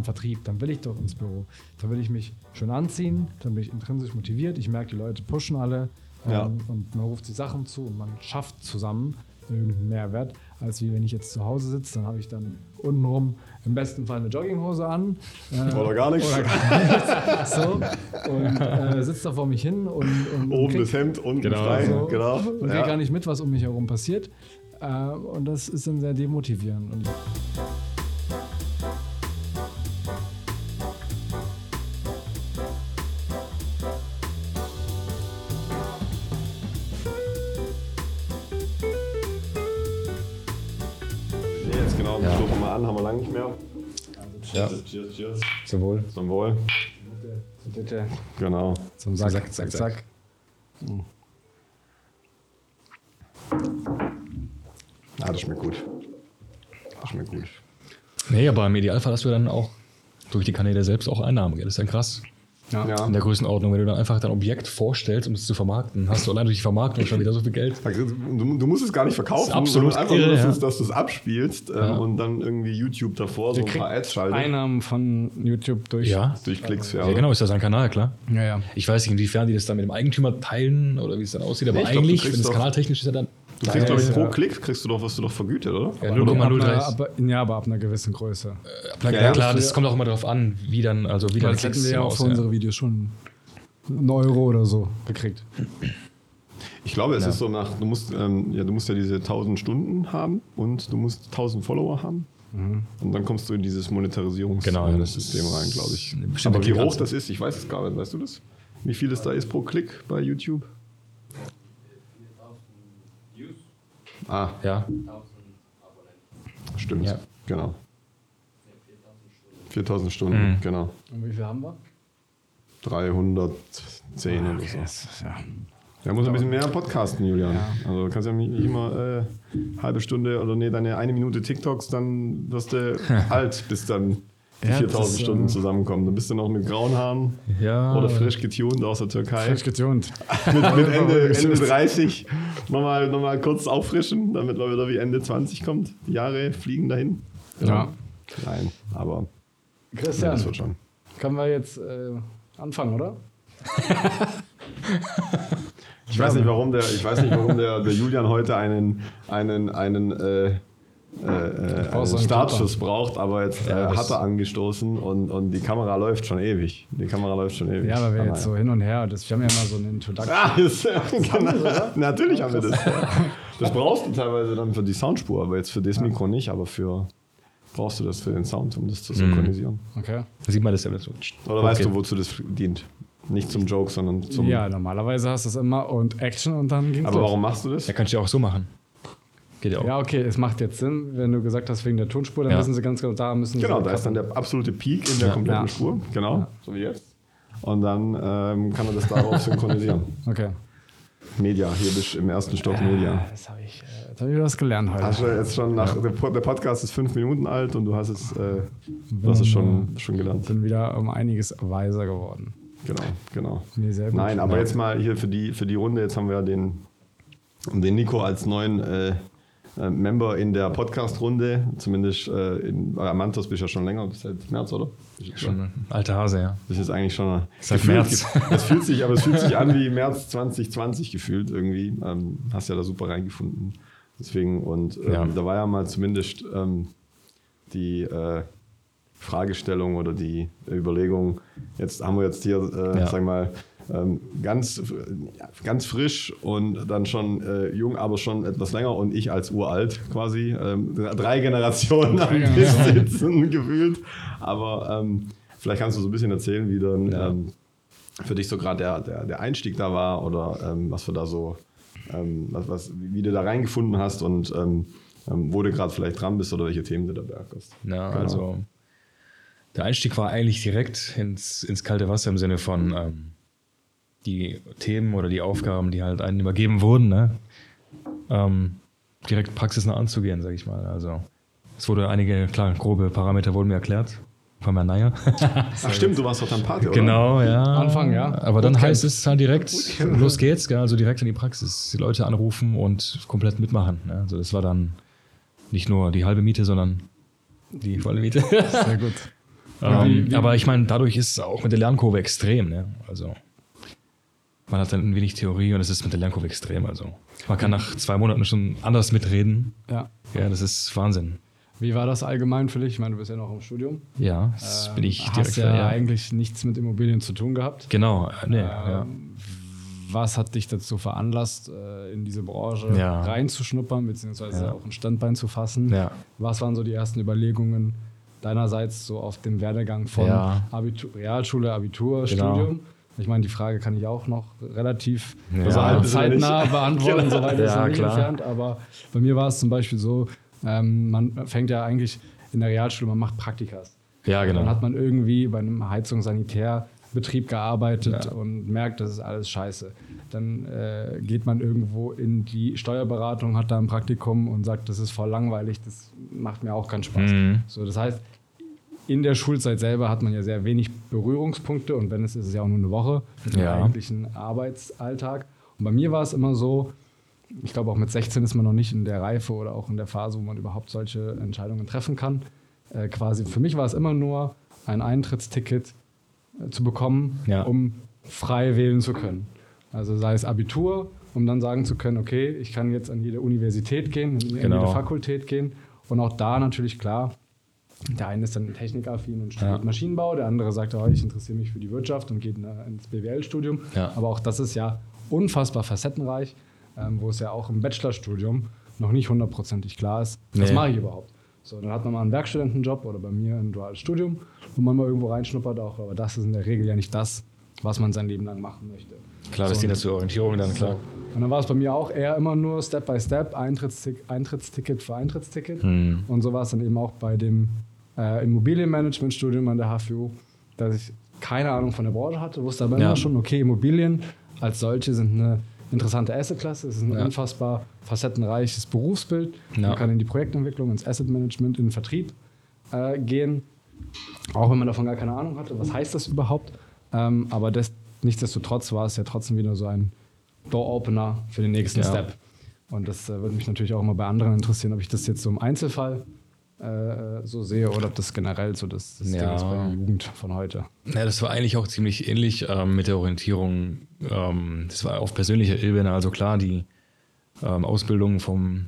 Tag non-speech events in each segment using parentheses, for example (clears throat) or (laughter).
im Vertrieb, dann will ich doch ins Büro. Dann will ich mich schön anziehen, dann bin ich intrinsisch motiviert. Ich merke, die Leute pushen alle ähm, Ja. und man ruft die Sachen zu und man schafft zusammen irgendeinen Mehrwert, als wie wenn ich jetzt zu Hause sitze, dann habe ich dann untenrum im besten Fall eine Jogginghose an. äh, Oder gar nichts. Oder gar nichts. (laughs) So, und äh, sitze da vor mich hin und, und Oben krieg- das Hemd, unten Genau. frei. so, Genau. und krieg Ja. gar nicht mit, was um mich herum passiert. Äh, und das ist dann sehr demotivierend. Und Cheers, cheers. Zum Wohl. Zum Wohl. bitte Genau. zum Sack, Zack, zack, zack. Ah, das schmeckt gut. Das schmeckt gut. Nee, aber im Idealfall hast du dann auch durch die Kanäle selbst auch Einnahmen. Das ist dann krass. Ja. Ja. In der Größenordnung, wenn du dann einfach dein Objekt vorstellst, um es zu vermarkten, hast du allein durch die Vermarktung schon wieder so viel Geld. Du, du musst es gar nicht verkaufen, Das ist absolut sondern einfach nur, irre, dass, ja. dass du es abspielst ähm, Ja. und dann irgendwie YouTube davor so ein paar Ads schaltet. Einnahmen von YouTube durch. Ja. Durch Klicks, ja. Ja, genau, ist das ein Kanal, klar. Ja, ja. Ich weiß nicht, inwiefern die das dann mit dem Eigentümer teilen oder wie es dann aussieht, aber Nee, glaub, eigentlich, kriegst wenn es kanaltechnisch ist, ja dann. Du kriegst, glaube ich, Ja. pro Klick kriegst du doch, was du doch vergütet, oder? Ja, Ab 0,03. einer- aber, ja, aber ab einer gewissen Größe. Na, Ja, klar, das- kommt auch immer darauf an, wie dann, also wie dann Das hätten wir ja auch für unsere Videos schon einen Euro oder so gekriegt. Ich glaube, es Ja. ist so nach, du musst, ähm, ja, du musst ja diese 1000 Stunden haben und du musst 1000 Follower haben. Und dann kommst du in dieses Monetarisierungssystem Genau, ja, ist rein, glaube ich. Aber wie hoch das ist, ich weiß es gar nicht. Weißt du das? Wie viel es da ist pro Klick bei YouTube? Ah, Ja, stimmt. Ja. Genau. 4000 Stunden, Mhm. genau. Und wie viel haben wir? 310 oder so. Ja. Ja, muss ein bisschen mehr podcasten, Julian. Also du kannst ja nicht immer äh, halbe Stunde oder nee, deine eine Minute TikToks, dann wirst du (laughs) alt, bis dann Ja, 4000 das, Stunden ähm, zusammen Dann bist du noch mit grauen Haaren ja. oder frisch getuned aus der Türkei. Frisch getunt. (laughs) mit mit Ende, Ende 30 nochmal noch mal kurz auffrischen, damit man wieder wie Ende 20 kommt. Die Jahre fliegen dahin. Ja. Nein, aber ja, Christian, das wird schon. können wir jetzt äh, anfangen, oder? Ich weiß nicht, warum der, ich weiß nicht, warum der, der Julian heute einen, einen, einen, äh, äh, äh, einen einen Startschuss braucht, aber jetzt äh, Ja, hat er angestoßen und, und die Kamera läuft schon ewig. Die Kamera läuft schon ewig. Ja, aber wir Ah, jetzt so hin und her. Das, wir haben ja immer so eine Introduction. Ah, ist, genau. Natürlich haben wir das. Das brauchst du teilweise dann für die Soundspur, aber jetzt für das Mikro nicht, aber für brauchst du das für den Sound, um das zu synchronisieren. Okay. Da sieht man das ja so. Oder weißt Okay. du, wozu das dient? Nicht zum Joke, sondern zum. Ja, normalerweise hast du es immer und Action und dann ging's Aber los. warum machst du das? Ja, kannst du ja auch so machen. Geht ja auch. Ja, okay, es macht jetzt Sinn, wenn du gesagt hast, wegen der Tonspur, dann Ja. wissen sie ganz genau, da müssen sie. Genau, da ist dann der absolute Peak in der Ja. kompletten Ja. Spur. Genau, so wie jetzt. Und dann ähm, kann man das darauf (laughs) synchronisieren. Okay. Media, hier bist du im ersten Stock Media. Das habe ich, äh, jetzt hab ich was gelernt heute. Hast du jetzt schon nach, der Po- der Podcast ist fünf Minuten alt und du hast es, äh, du hast es schon, schon gelernt. bin wieder um einiges weiser geworden. Genau, genau. Nee, sehr gut. Nein, aber Ja. jetzt mal hier für die, für die Runde, jetzt haben wir ja den, den Nico als neuen äh, äh, Member in der Podcast-Runde. Zumindest äh, in Amantos bist du ja schon länger, bis seit März, oder? Schon ein alter Hase, ja. Das ist eigentlich schon Seit gefühlt- März. Es fühlt sich, aber es fühlt sich an (laughs) wie März 2020 gefühlt irgendwie. Ähm, hast ja da super reingefunden. Deswegen, und ähm, Ja. da war ja mal zumindest ähm, die äh, Fragestellung oder die Überlegung, jetzt haben wir jetzt hier, äh, Ja. sag mal, ähm, ganz, ja, ganz frisch und dann schon äh, jung, aber schon etwas länger und ich als uralt quasi. Ähm, drei Generationen am Tisch sitzen (laughs) gefühlt. Aber ähm, vielleicht kannst du so ein bisschen erzählen, wie dann Ja. ähm, für dich so gerade der, der, der Einstieg da war oder ähm, was für da so, ähm, was, was, wie du da reingefunden hast und ähm, ähm, wo du gerade vielleicht dran bist oder welche Themen du da beackst. Ja, Genau. also der Einstieg war eigentlich direkt ins, ins kalte Wasser im Sinne von ähm, die Themen oder die Aufgaben, die halt einem übergeben wurden, ne? ähm, direkt praxisnah anzugehen, sag ich mal. Also es wurde einige, klar, grobe Parameter wurden mir erklärt. Von mir naja. (laughs) Ach stimmt, du warst doch dann Pate, oder? genau, ja. Anfang, ja. Aber dann heißt es halt direkt, los geht's, gell? also direkt in die Praxis. Die Leute anrufen und komplett mitmachen. Ne? Also das war dann nicht nur die halbe Miete, sondern die volle Miete. Sehr gut. (laughs) Ähm, wie- wie- aber ich meine, dadurch ist es auch mit der Lernkurve extrem. Ne? Also man hat dann ein wenig Theorie und es ist mit der Lernkurve extrem. Also man kann nach zwei Monaten schon anders mitreden. Ja. Ja, das ist Wahnsinn. Wie war das allgemein für dich? Ich meine, du bist ja noch im Studium. Ja, das Ähm, bin ich hast direkt. ja, ja. eigentlich nichts mit Immobilien zu tun gehabt. Genau, äh, nee, ja. Ähm, Was hat dich dazu veranlasst, äh, in diese Branche Ja. reinzuschnuppern, beziehungsweise Ja. auch ein Standbein zu fassen? Ja. Was waren so die ersten Überlegungen deinerseits so auf dem Werdegang von Ja. Abitur, Realschule, Abitur, Genau. Studium? Ich meine, die Frage kann ich auch noch relativ Ja. also alt ist er zeitnah (laughs) beantworten, soweit ist Ja, nicht klar. entfernt. Aber bei mir war es zum Beispiel so, ähm, man fängt ja eigentlich in der Realschule, man macht Praktikas. ja, genau. Dann hat man irgendwie bei einem Heizungssanitärbetrieb gearbeitet Ja. und merkt, das ist alles scheiße. Dann äh, geht man irgendwo in die Steuerberatung, hat da ein Praktikum und sagt, das ist voll langweilig, das macht mir auch keinen Spaß. Mhm. So, das heißt, in der Schulzeit selber hat man ja sehr wenig Berührungspunkte und wenn es ist, ist es ja auch nur eine Woche den Ja. eigentlichen Arbeitsalltag. Und bei mir war es immer so, ich glaube auch mit 16 ist man noch nicht in der Reife oder auch in der Phase, wo man überhaupt solche Entscheidungen treffen kann. Äh, quasi für mich war es immer nur ein Eintrittsticket äh, zu bekommen, Ja. um frei wählen zu können. Also sei es Abitur, um dann sagen zu können, okay, ich kann jetzt an jede Universität gehen, in Genau. jede Fakultät gehen. Und auch da natürlich klar, der eine ist dann technikaffin und studiert Ja. Maschinenbau, der andere sagt, oh, ich interessiere mich für die Wirtschaft und geht in, ins BWL-Studium. Ja. Aber auch das ist ja unfassbar facettenreich, ähm, wo es ja auch im Bachelorstudium noch nicht hundertprozentig klar ist, was Nee. mache ich überhaupt. So, dann hat man mal einen Werkstudentenjob oder bei mir ein duales Studium, wo man mal irgendwo reinschnuppert auch, aber das ist in der Regel ja nicht das, was man sein Leben lang machen möchte. Klar, das So, dient zur Orientierung dann, klar. und dann war es bei mir auch eher immer nur Step by Step, Eintrittstick, Eintrittsticket für Eintrittsticket. Hm. Und so war es dann eben auch bei dem äh, Immobilienmanagement-Studium an der HFU, dass ich keine Ahnung von der Branche hatte, wusste aber Ja. immer schon, okay, Immobilien als solche sind eine interessante Assetklasse, es ist ein Ja. unfassbar facettenreiches Berufsbild. Ja. Man kann in die Projektentwicklung, ins Assetmanagement, in den Vertrieb äh, gehen, auch wenn man davon gar keine Ahnung hatte, was heißt das überhaupt. Ähm, aber das, nichtsdestotrotz war es ja trotzdem wieder so ein Door-Opener für den nächsten. Step. Und das äh, würde mich natürlich auch immer bei anderen interessieren, ob ich das jetzt so im Einzelfall äh, so sehe oder ob das generell so das, das Ding Ja. ist bei der Jugend von heute. Ja, das war eigentlich auch ziemlich ähnlich ähm, mit der Orientierung. Ähm, das war auf persönlicher Ebene. Also klar, die ähm, Ausbildung vom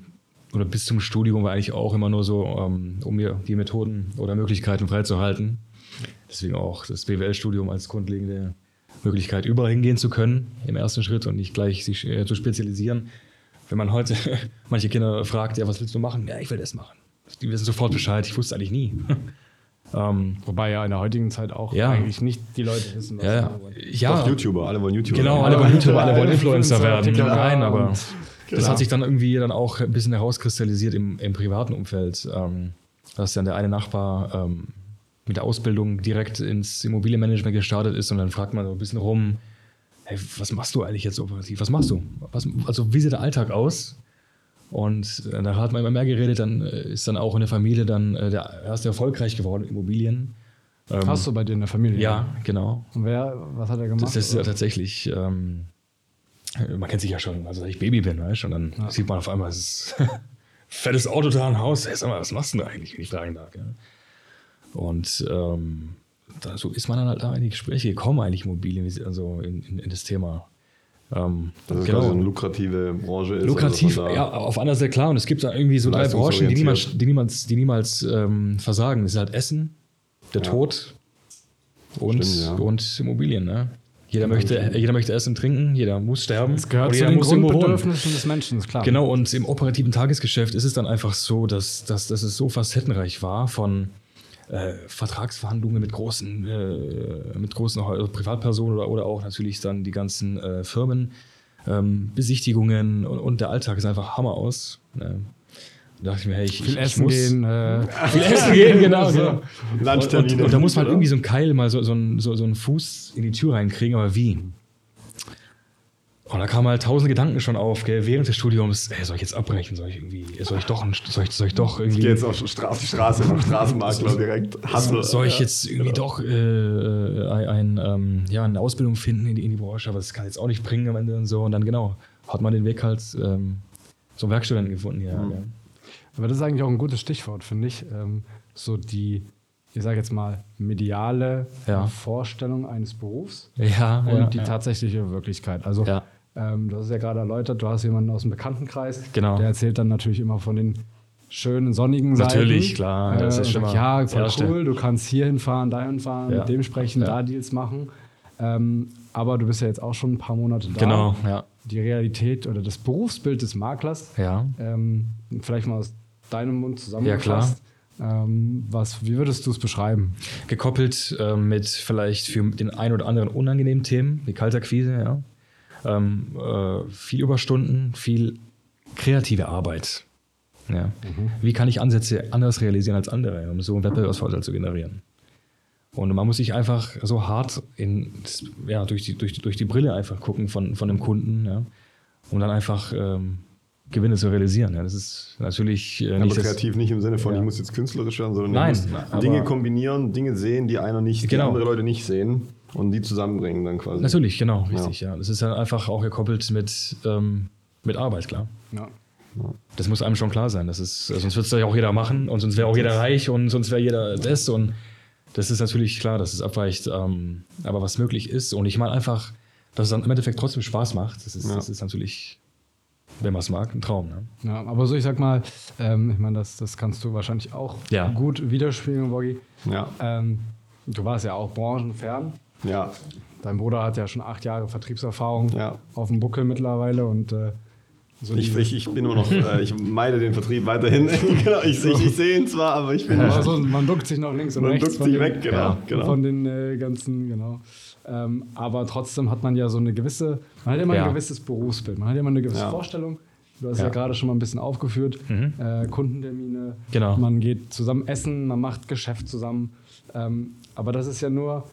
oder bis zum Studium war eigentlich auch immer nur so, ähm, um mir die Methoden oder Möglichkeiten freizuhalten. Deswegen auch das BWL-Studium als grundlegende Möglichkeit, überall hingehen zu können im ersten Schritt und nicht gleich sich äh, zu spezialisieren. Wenn man heute (laughs) manche Kinder fragt, ja, was willst du machen? Ja, ich will das machen. Die wissen sofort Bescheid. Ich wusste eigentlich nie. (laughs) ähm, Wobei ja in der heutigen Zeit auch Ja. eigentlich nicht die Leute wissen, was ja, sie ja. machen wollen. ja. Doch, YouTuber, alle wollen YouTuber. Genau, werden. alle wollen YouTuber, alle wollen Influencer werden. TikToker Nein, aber und- das Genau. hat sich dann irgendwie dann auch ein bisschen herauskristallisiert im, im privaten Umfeld, ähm, dass dann der eine Nachbar ähm, mit der Ausbildung direkt ins Immobilienmanagement gestartet ist und dann fragt man so ein bisschen rum, hey, was machst du eigentlich jetzt operativ? Was machst du? Was, also wie sieht der Alltag aus? Und äh, da hat man immer mehr geredet, dann äh, ist dann auch in der Familie dann äh, der erste erfolgreich geworden, Immobilien. Ähm, Hast du bei dir in der Familie? Ja, genau. Und wer, was hat er gemacht? Das ist ja tatsächlich, ähm, man kennt sich ja schon, also dass ich Baby bin, weißt du, und dann Ja. sieht man auf einmal, es ist (laughs) fettes Auto da, ein Haus, hey, sag mal, was machst du denn da eigentlich, wenn ich fragen darf, ja? Und ähm, da, so ist man dann halt da in die Gespräche gekommen, eigentlich Immobilien, also in, in, in das Thema. Ähm, Dass es genau. quasi so eine lukrative Branche ist. Lukrativ, also ja, auf einer Seite klar. Und es gibt da irgendwie so drei Branchen, die niemals, die niemals, die niemals ähm, versagen. Das ist halt Essen, der Ja. Tod und, Stimmt, ja. und Immobilien. Ne? Jeder, möchte, jeder möchte essen, trinken, jeder muss sterben. Es gehört und zu den. Grundbedürfnissen des Menschen, ist klar. Genau, und im operativen Tagesgeschäft ist es dann einfach so, dass, dass, dass es so facettenreich war von äh, Vertragsverhandlungen mit großen, äh, mit großen Heu- Privatpersonen oder, oder auch natürlich dann die ganzen äh, Firmen, ähm, Besichtigungen und, und der Alltag ist einfach Hammer aus. Ne? Da dachte ich mir, hey, ich, Viel ich, essen ich muss gehen. Äh, (laughs) Viel essen (laughs) gehen, genau. So. genau. Und, und, und da muss man halt irgendwie so einen Keil mal so, so, einen, so, so einen Fuß in die Tür reinkriegen, aber wie? Und da kamen halt tausend Gedanken schon auf, gell, während des Studiums, ey, soll ich jetzt abbrechen? Soll ich irgendwie, soll ich doch, soll ich, soll ich doch Ich gehe irgendwie, jetzt auf, Stra auf die Straße, auf Straßenmakler direkt. Hustle. soll ich jetzt irgendwie doch äh, ein, ein, ähm, ja, eine Ausbildung finden in die, in die Branche, aber das kann jetzt auch nicht bringen am Ende und so. Und dann genau, hat man den Weg halt ähm, zum Werkstudenten gefunden, ja. ja. Aber das ist eigentlich auch ein gutes Stichwort, finde ich. Ähm, so die ich sage jetzt mal, mediale Ja. Vorstellung eines Berufs Ja, und ja, die tatsächliche Wirklichkeit. Also Ja. Ähm, du hast es ja gerade erläutert, du hast jemanden aus dem Bekanntenkreis, Genau. der erzählt dann natürlich immer von den schönen sonnigen Seiten. Natürlich, klar, das Äh, ist schon mal ja, voll cool, du kannst hier hinfahren, da hinfahren, Ja. mit dem sprechen, Ja. da Deals machen. Ähm, aber du bist ja jetzt auch schon ein paar Monate da. Genau, ja. Die Realität oder das Berufsbild des Maklers, Ja. ähm, vielleicht mal aus deinem Mund Ja, zusammengefasst. Ähm, was, wie würdest du es beschreiben? Gekoppelt ähm, mit vielleicht für den ein oder anderen unangenehmen Themen, wie Kaltakquise, ja. Ähm, äh, viel Überstunden, viel kreative Arbeit. Ja. Wie kann ich Ansätze anders realisieren als andere, um so einen Wettbewerbsvorteil zu generieren? Und man muss sich einfach so hart in, ja, durch, die, durch, die, durch die Brille einfach gucken von, von dem Kunden, ja, um dann einfach ähm, Gewinne zu realisieren. Ja. Das ist natürlich äh, Aber nicht das- kreativ nicht im Sinne von, Ja. ich muss jetzt künstlerisch werden, sondern Nein, Dinge kombinieren, Dinge sehen, die einer nicht, die Genau. andere Leute nicht sehen und die zusammenbringen dann quasi. Natürlich, genau, richtig, ja. Das ist dann einfach auch gekoppelt mit, ähm, mit Arbeit, klar. Ja. Das muss einem schon klar sein. Das ist, sonst wird es ja auch jeder machen und sonst wäre auch jeder reich und sonst wäre jeder das. Und das ist natürlich klar, dass es abweicht. Ähm, aber was möglich ist und ich meine einfach, dass es dann im Endeffekt trotzdem Spaß macht, das ist, Ja. das ist natürlich, wenn man es mag, ein Traum. Ne? Ja, aber so, ich sag mal, ähm, ich meine, das, das kannst du wahrscheinlich auch Ja. gut widerspiegeln, Boggy. Ja, Ähm, du warst ja auch branchenfern. Ja, Dein Bruder hat ja schon acht Jahre Vertriebserfahrung Ja. auf dem Buckel mittlerweile und äh, so ich, ich, ich bin immer noch, äh, ich meide den Vertrieb weiterhin. (laughs) genau, ich, ich, ich sehe ihn zwar, aber ich bin aber so, man duckt sich noch links und Man rechts duckt von sich den, weg, genau, ja, genau. von den äh, ganzen, genau. Ähm, aber trotzdem hat man ja so eine gewisse, man hat immer Ja. ein gewisses Berufsbild, man hat immer eine gewisse Ja. Vorstellung. Du hast ja, Ja. Mhm. gerade schon mal ein bisschen aufgeführt, äh, Kundentermine, Genau. man geht zusammen essen, man macht Geschäft zusammen. Ähm, aber das ist ja nur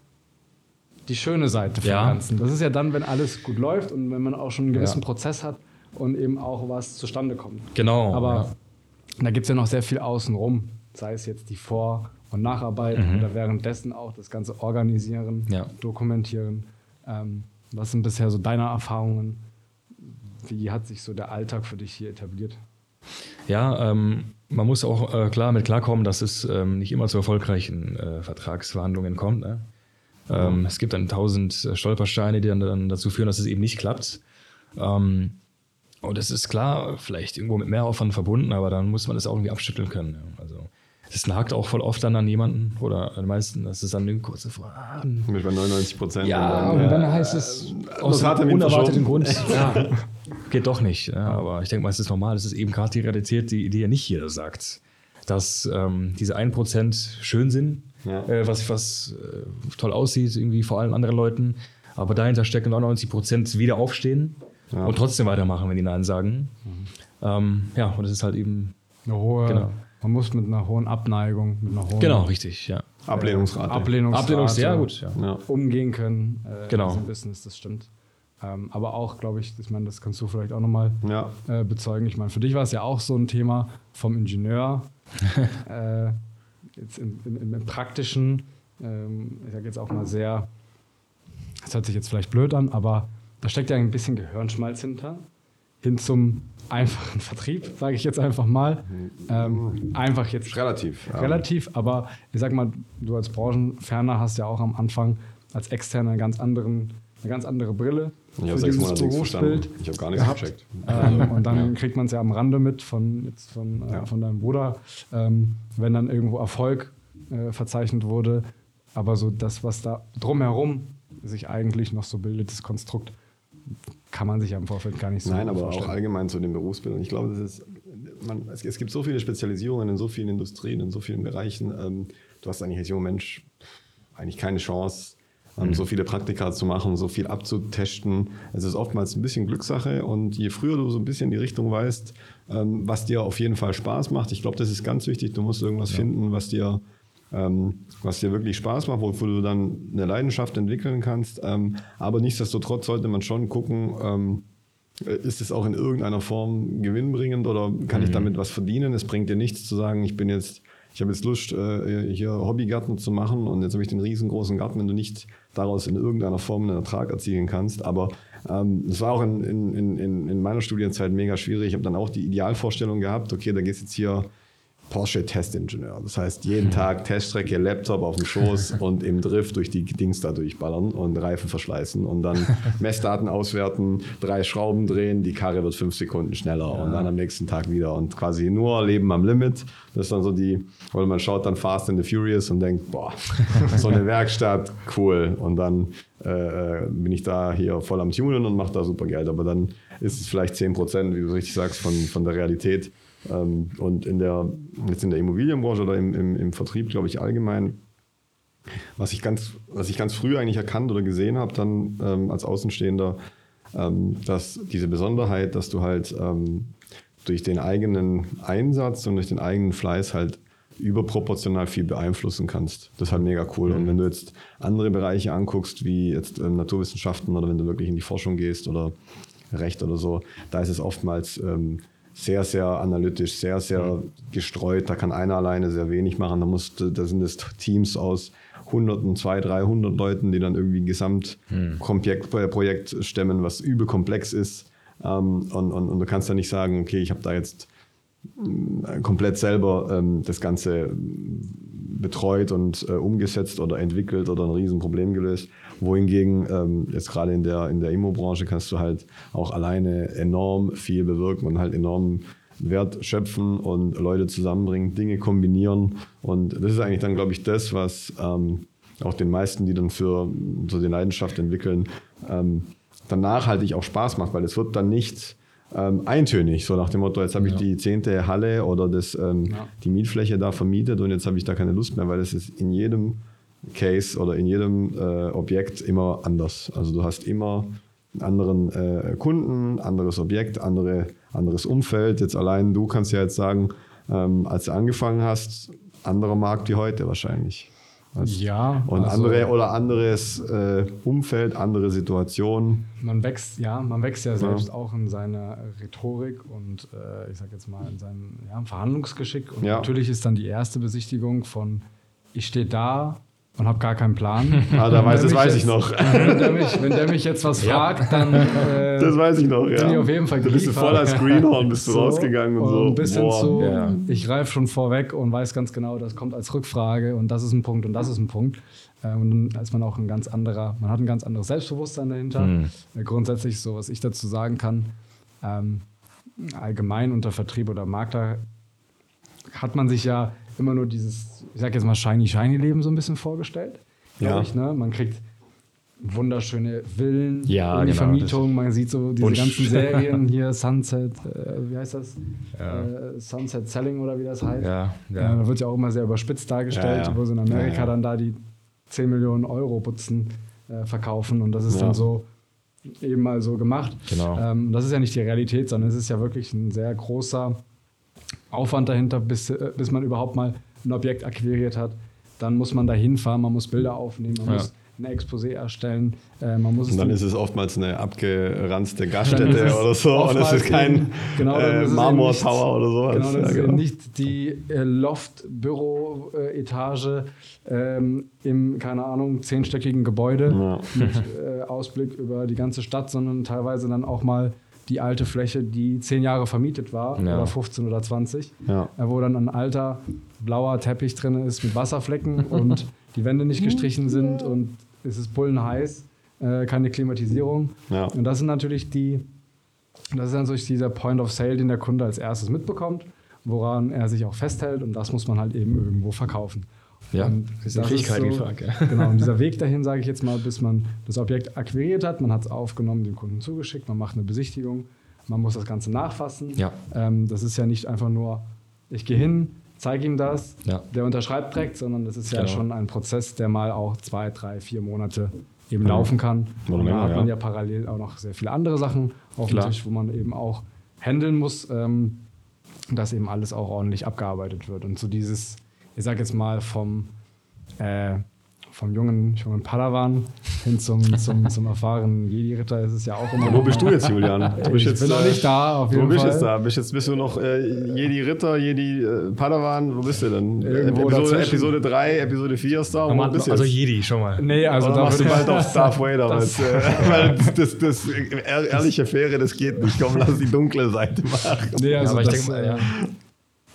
die schöne Seite vom Ja. Ganzen. Das ist ja dann, wenn alles gut läuft und wenn man auch schon einen gewissen Ja. Prozess hat und eben auch was zustande kommt. Genau. Aber ja. da gibt es ja noch sehr viel außenrum, sei es jetzt die Vor- und Nacharbeit oder währenddessen auch das Ganze organisieren, Mhm. Dokumentieren. Ähm, was sind bisher so deine Erfahrungen? Wie hat sich so der Alltag für dich hier etabliert? Ja, ähm, man muss auch äh, klar mit klarkommen, dass es ähm, nicht immer zu erfolgreichen äh, Vertragsverhandlungen kommt. Ne? Ähm, es gibt dann tausend äh, Stolpersteine, die dann, dann dazu führen, dass es eben nicht klappt. Ähm, und das ist klar, vielleicht irgendwo mit Mehraufwand verbunden, aber dann muss man das auch irgendwie abschütteln können. Ja. Also es nagt auch voll oft dann an jemanden oder an den meisten, dass es dann irgendwie kurz davor, ah, mit bei 99 Prozent. Ja, Und Ja. dann heißt es aus einem unerwarteten. Grund. (laughs) Ja, geht doch nicht. Ja, aber ich denke mal, es ist normal. Es ist eben gerade die Realität, die, die ja nicht jeder sagt. Dass ähm, diese 1% schön sind, Ja. äh, was, was äh, toll aussieht, irgendwie vor allem anderen Leuten. Aber dahinter stecken 99% wieder aufstehen Ja. und trotzdem weitermachen, wenn die Nein sagen. Ähm, ja, und das ist halt eben. eine hohe, Genau. man muss mit einer hohen Abneigung, mit einer hohen Genau, richtig, ja. Ablehnungsrate. Ablehnungsrate Ablehnung sehr gut, ja. Ja. umgehen können äh, Genau. in diesem Business, das stimmt. Ähm, aber auch, glaube ich, ich meine, das kannst du vielleicht auch nochmal Ja. äh, bezeugen. Ich meine, für dich war es ja auch so ein Thema vom Ingenieur, (laughs) äh, jetzt im, im, im Praktischen, ähm, ich sage jetzt auch mal sehr, das hört sich jetzt vielleicht blöd an, aber da steckt ja ein bisschen Gehirnschmalz hinter, hin zum einfachen Vertrieb, sage ich jetzt einfach mal. Ähm, einfach jetzt Relativ. relativ, aber ich sag mal, du als Branchenferner hast ja auch am Anfang als Externer einen ganz anderen, eine ganz andere Brille Ich habe sechs Monate nichts verstanden. Ich habe gar nichts gehabt. gecheckt. Ähm, (laughs) und dann kriegt man es ja am Rande mit von, jetzt von, äh, Ja. von deinem Bruder, ähm, wenn dann irgendwo Erfolg äh, verzeichnet wurde. Aber so das, was da drumherum sich eigentlich noch so bildet, das Konstrukt, kann man sich ja im Vorfeld gar nicht so Nein, aber auch vorstellen. allgemein zu den Berufsbildern. Ich glaube, das ist, man, es, es gibt so viele Spezialisierungen in so vielen Industrien, in so vielen Bereichen. Ähm, du hast eigentlich als junger Mensch eigentlich keine Chance, ähm, so viele Praktika zu machen, so viel abzutesten. Es ist oftmals ein bisschen Glückssache und je früher du so ein bisschen die Richtung weißt, ähm, was dir auf jeden Fall Spaß macht, ich glaube, das ist ganz wichtig. Du musst irgendwas finden, was dir ähm, was dir wirklich Spaß macht, wofür du dann eine Leidenschaft entwickeln kannst. Ähm, aber nichtsdestotrotz sollte man schon gucken, ähm, ist es auch in irgendeiner Form gewinnbringend oder kann ich damit was verdienen? Es bringt dir nichts zu sagen, ich bin jetzt, ich habe jetzt Lust, äh, hier Hobbygärten zu machen und jetzt habe ich den riesengroßen Garten, wenn du nicht daraus in irgendeiner Form einen Ertrag erzielen kannst. Aber ähm, es war auch in, in, in, in meiner Studienzeit mega schwierig. Ich habe dann auch die Idealvorstellung gehabt, okay, da gehst jetzt hier Porsche-Testingenieur. Das heißt, jeden Tag Teststrecke, Laptop auf dem Schoß (laughs) und im Drift durch die Dings da durchballern und Reifen verschleißen und dann (laughs) Messdaten auswerten, drei Schrauben drehen, die Karre wird fünf Sekunden schneller und dann am nächsten Tag wieder und quasi nur Leben am Limit. Das ist dann so die, weil man schaut dann Fast and the Furious und denkt, boah, so eine (laughs) Werkstatt, cool. Und dann äh, bin ich da hier voll am Tunen und mache da super Geld. Aber dann ist es vielleicht 10 Prozent, wie du richtig sagst, von, von der Realität. Ähm, und in der, jetzt in der Immobilienbranche oder im, im, im Vertrieb, glaube ich, allgemein, was ich ganz, was ich ganz früh eigentlich erkannt oder gesehen habe, dann ähm, als Außenstehender, ähm, dass diese Besonderheit, dass du halt ähm, durch den eigenen Einsatz und durch den eigenen Fleiß halt überproportional viel beeinflussen kannst. Das ist halt mega cool. Und wenn du jetzt andere Bereiche anguckst, wie jetzt ähm, Naturwissenschaften oder wenn du wirklich in die Forschung gehst oder Recht oder so, da ist es oftmals ähm, sehr, sehr analytisch, sehr, sehr gestreut. Da kann einer alleine sehr wenig machen. Da, muss, da sind es Teams aus Hunderten, zwei, 300 Leuten, die dann irgendwie ein Gesamtprojekt Projekt stemmen, was übel komplex ist. Ähm, und, und, und du kannst ja nicht sagen, okay, ich habe da jetzt mm, komplett selber ähm, das Ganze betreut und äh, umgesetzt oder entwickelt oder ein Riesenproblem gelöst. Wohingegen ähm, jetzt gerade in der, in der Immo-Branche kannst du halt auch alleine enorm viel bewirken und halt enorm Wert schöpfen und Leute zusammenbringen, Dinge kombinieren. Und das ist eigentlich dann, glaube ich, das, was ähm, auch den meisten, die dann für so die Leidenschaft entwickeln, ähm, dann nachhaltig auch Spaß macht, weil es wird dann nicht ähm, eintönig, so nach dem Motto, jetzt habe ich die zehnte Halle oder das, ähm, Ja. die Mietfläche da vermietet und jetzt habe ich da keine Lust mehr, weil es ist in jedem Case oder in jedem äh, Objekt immer anders. Also du hast immer einen anderen äh, Kunden, anderes Objekt, andere, anderes Umfeld. Jetzt allein du kannst ja jetzt sagen, ähm, als du angefangen hast, anderer Markt wie heute wahrscheinlich. Also, Ja, und also- andere oder anderes äh, Umfeld, andere Situation. Man wächst, ja, man wächst ja selbst auch in seiner Rhetorik und äh, ich sag jetzt mal in seinem ja, Verhandlungsgeschick. Und Ja. natürlich ist dann die erste Besichtigung von ich stehe da und habe gar keinen Plan. (laughs) Ah, da weiß, das weiß ich jetzt- noch. (laughs) Wenn der mich, wenn der mich jetzt was fragt, dann äh, (laughs) Das weiß ich noch, ja. bin ich auf jeden Fall Du bist du geliefert. voll als Greenhorn bist du rausgegangen und so. Ein bisschen Boah. so, Ja. ich greife schon vorweg und weiß ganz genau, das kommt als Rückfrage und das ist ein Punkt und das ist ein Punkt. Äh, Und dann ist man auch ein ganz anderer, man hat ein ganz anderes Selbstbewusstsein dahinter. Äh, Grundsätzlich so, was ich dazu sagen kann, ähm, allgemein unter Vertrieb oder Makler hat man sich ja immer nur dieses, ich sag jetzt mal, shiny-shiny-Leben so ein bisschen vorgestellt. Ja. Ich, ne? Man kriegt wunderschöne Villen Ja, in die genau, Vermietung. Man sieht so diese ganzen Serien (laughs) hier, Sunset, äh, wie heißt das? Ja. Äh, Sunset Selling oder wie das heißt. Ja, Äh, ja. da wird ja auch immer sehr überspitzt dargestellt, wo sie in Amerika dann da die 10 Millionen Euro Putzen äh, verkaufen und das ist dann so eben mal so gemacht. Genau. Ähm, das ist ja nicht die Realität, sondern es ist ja wirklich ein sehr großer Aufwand dahinter, bis, äh, bis man überhaupt mal ein Objekt akquiriert hat. Dann muss man da hinfahren, man muss Bilder aufnehmen, man Ja. muss ein Exposé erstellen, äh, man muss Und dann dann- ist es oftmals eine abgeranzte Gaststätte ist oder so. Und es ist kein genau, äh, ist es Marmor eben nicht- Tower oder so. Genau, das ist ja, eben nicht die äh, Loft-Büro-Etage ähm, im, keine Ahnung, zehnstöckigen Gebäude Ja. mit äh, Ausblick über die ganze Stadt, sondern teilweise dann auch mal die alte Fläche, die zehn Jahre vermietet war, Ja. oder 15 oder 20, Ja. äh, wo dann ein alter blauer Teppich drin ist mit Wasserflecken (laughs) und die Wände nicht gestrichen sind und es ist bullenheiß, äh, keine Klimatisierung. Ja. Und das sind natürlich die, das ist dann so dieser Point of Sale, den der Kunde als erstes mitbekommt, woran er sich auch festhält und das muss man halt eben irgendwo verkaufen. Ja, Und kein so- Gefrag, ja. Genau, und dieser (laughs) Weg dahin, sage ich jetzt mal, bis man das Objekt akquiriert hat, man hat es aufgenommen, dem Kunden zugeschickt, man macht eine Besichtigung, man muss das Ganze nachfassen. Ja. Ähm, das ist ja nicht einfach nur, ich gehe hin, zeige ihm das, Ja. der unterschreibt direkt, sondern das ist ja Genau. schon ein Prozess, der mal auch zwei, drei, vier Monate eben laufen kann. Und da hat man ja. ja parallel auch noch sehr viele andere Sachen auf dem Tisch, wo man eben auch handeln muss, ähm, dass eben alles auch ordentlich abgearbeitet wird. Und so dieses, ich sag jetzt mal, vom, äh, vom jungen, jungen Padawan hin zum, zum, zum erfahrenen Jedi-Ritter ist es ja auch immer Wo bist du jetzt, Julian? (laughs) Du bist Ich jetzt, bin noch äh, nicht da, auf Wo jeden bist du Fall. jetzt da? Bist jetzt, bist du noch äh, Jedi Ritter, Jedi äh, Padawan? Wo bist du denn? Irgendwo Episode, dazwischen. Episode 3, Episode 4 Star Wars? Wo bist du Also jetzt? Jedi, schon mal. Nee, also da machst du ich- bald auf (laughs) Darth Vader? Das- weil, äh, (laughs) weil das, das ehr- ehrliche Fähre, das geht nicht. Komm, lass die dunkle Seite machen. Nee, also aber ich das, denke mal, äh, ja.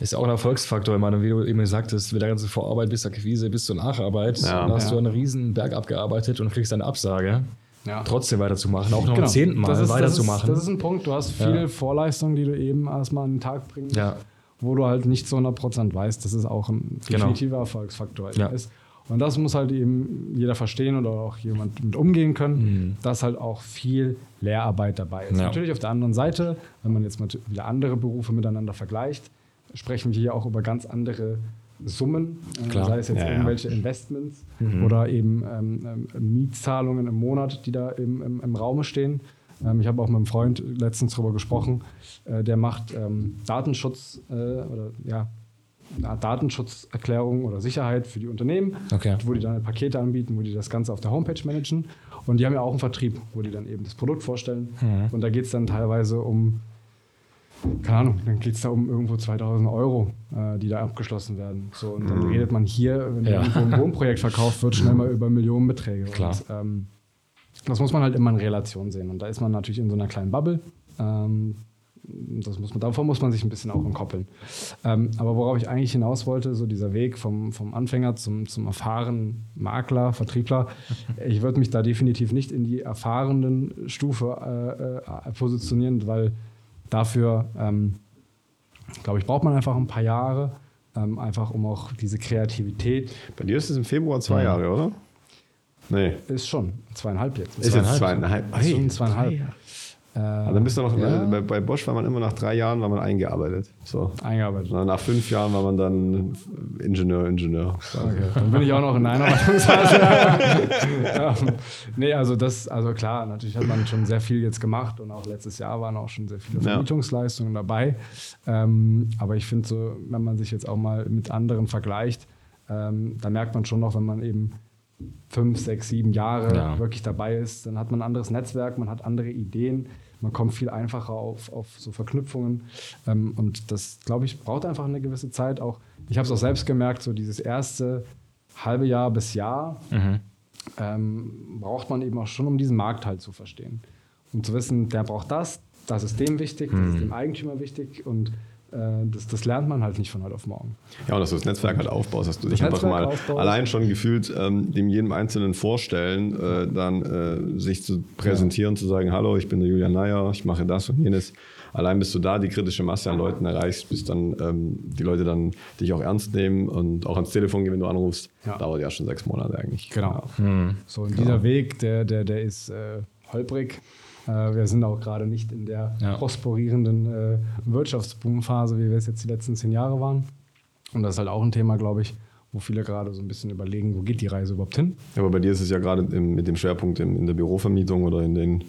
Ist auch ein Erfolgsfaktor. Ich meine, wie du eben gesagt hast, mit der ganzen Vorarbeit bis zur Quise, bis zur Nacharbeit, Ja. da hast Ja. du einen riesen Berg abgearbeitet und kriegst eine Absage. Ja. Trotzdem weiterzumachen, auch noch Genau. ein zehnten Mal das ist, weiterzumachen. Das ist, das ist ein Punkt. Du hast viel Ja. Vorleistung, die du eben erstmal an den Tag bringst, Ja. wo du halt nicht zu 100% weißt, dass es auch ein Genau. definitiver Erfolgsfaktor Ja. ist. Und das muss halt eben jeder verstehen oder auch jemand mit umgehen können, Mhm. dass halt auch viel Lehrarbeit dabei ist. Ja. Natürlich auf der anderen Seite, wenn man jetzt mal wieder andere Berufe miteinander vergleicht, sprechen wir hier auch über ganz andere Summen, äh, Klar. sei es jetzt Ja, ja. irgendwelche Investments Mhm. oder eben ähm, ähm, Mietzahlungen im Monat, die da im, im, im Raume stehen. Ähm, ich habe auch mit einem Freund letztens darüber gesprochen, äh, der macht ähm, Datenschutz äh, oder ja, eine Art Datenschutzerklärung oder Sicherheit für die Unternehmen, Okay. wo die dann Pakete anbieten, wo die das Ganze auf der Homepage managen. Und die haben ja auch einen Vertrieb, wo die dann eben das Produkt vorstellen. Mhm. Und da geht es dann teilweise um, keine Ahnung, dann geht es da um irgendwo 2000 Euro, äh, die da abgeschlossen werden. So, und dann redet man hier, wenn Ja. irgendwo ein Wohnprojekt verkauft wird, schnell mal über Millionenbeträge. Klar. Und, ähm, das muss man halt immer in Relation sehen. Und da ist man natürlich in so einer kleinen Bubble. Ähm, das muss man, davor muss man sich ein bisschen auch entkoppeln. Ähm, aber worauf ich eigentlich hinaus wollte, so dieser Weg vom, vom Anfänger zum, zum erfahrenen Makler, Vertriebler, (laughs) ich würde mich da definitiv nicht in die erfahrenen Stufe äh, äh, positionieren, weil dafür, ähm, glaube ich, braucht man einfach ein paar Jahre, ähm, einfach um auch diese Kreativität, Bei dir ist es im Februar zwei Mhm. Jahre, oder? Nee. ist schon zweieinhalb jetzt. Ist jetzt zweieinhalb. Ist schon zweieinhalb. Äh, Also dann bist du noch, Ja. bei, bei Bosch war man immer nach drei Jahren war man eingearbeitet. So. eingearbeitet. Nach fünf Jahren war man dann Ingenieur, Ingenieur. Okay, dann bin ich auch noch in einer Einarbeitungsphase. (laughs) ja. Nee, also das, also klar, natürlich hat man schon sehr viel jetzt gemacht und auch letztes Jahr waren auch schon sehr viele Ja. Vermietungsleistungen dabei. Ähm, aber ich finde so, wenn man sich jetzt auch mal mit anderen vergleicht, ähm, da merkt man schon noch, wenn man eben fünf, sechs, sieben Jahre Ja. wirklich dabei ist, dann hat man ein anderes Netzwerk, man hat andere Ideen, man kommt viel einfacher auf, auf so Verknüpfungen. Ähm, und das, glaube ich, braucht einfach eine gewisse Zeit. Auch ich habe es auch selbst gemerkt, so dieses erste halbe Jahr bis Jahr Mhm. ähm, braucht man eben auch schon, um diesen Markt halt zu verstehen. Um zu wissen, der braucht das, das ist dem wichtig, das ist dem Eigentümer wichtig und das, das lernt man halt nicht von heute auf morgen. Ja, und dass du das Netzwerk halt aufbaust, dass du dich Das einfach Netzwerk mal aufbaust. allein schon gefühlt ähm, dem jedem Einzelnen vorstellen, äh, dann äh, sich zu präsentieren, zu sagen, hallo, ich bin der Julian Neyer, ich mache das und jenes. Allein bis du da die kritische Masse an Leuten erreichst, bis dann ähm, die Leute dann dich auch ernst nehmen und auch ans Telefon gehen, wenn du anrufst, Ja. dauert ja schon sechs Monate eigentlich. Genau. Mhm. So, und dieser Weg, der, der, der ist äh, holprig. Äh, wir sind auch gerade nicht in der Ja. prosperierenden äh, Wirtschaftsboomphase, wie wir es jetzt die letzten zehn Jahre waren. Und das ist halt auch ein Thema, glaube ich, wo viele gerade so ein bisschen überlegen, wo geht die Reise überhaupt hin? Aber bei dir ist es ja gerade im- mit dem Schwerpunkt in, in der Bürovermietung oder in, den,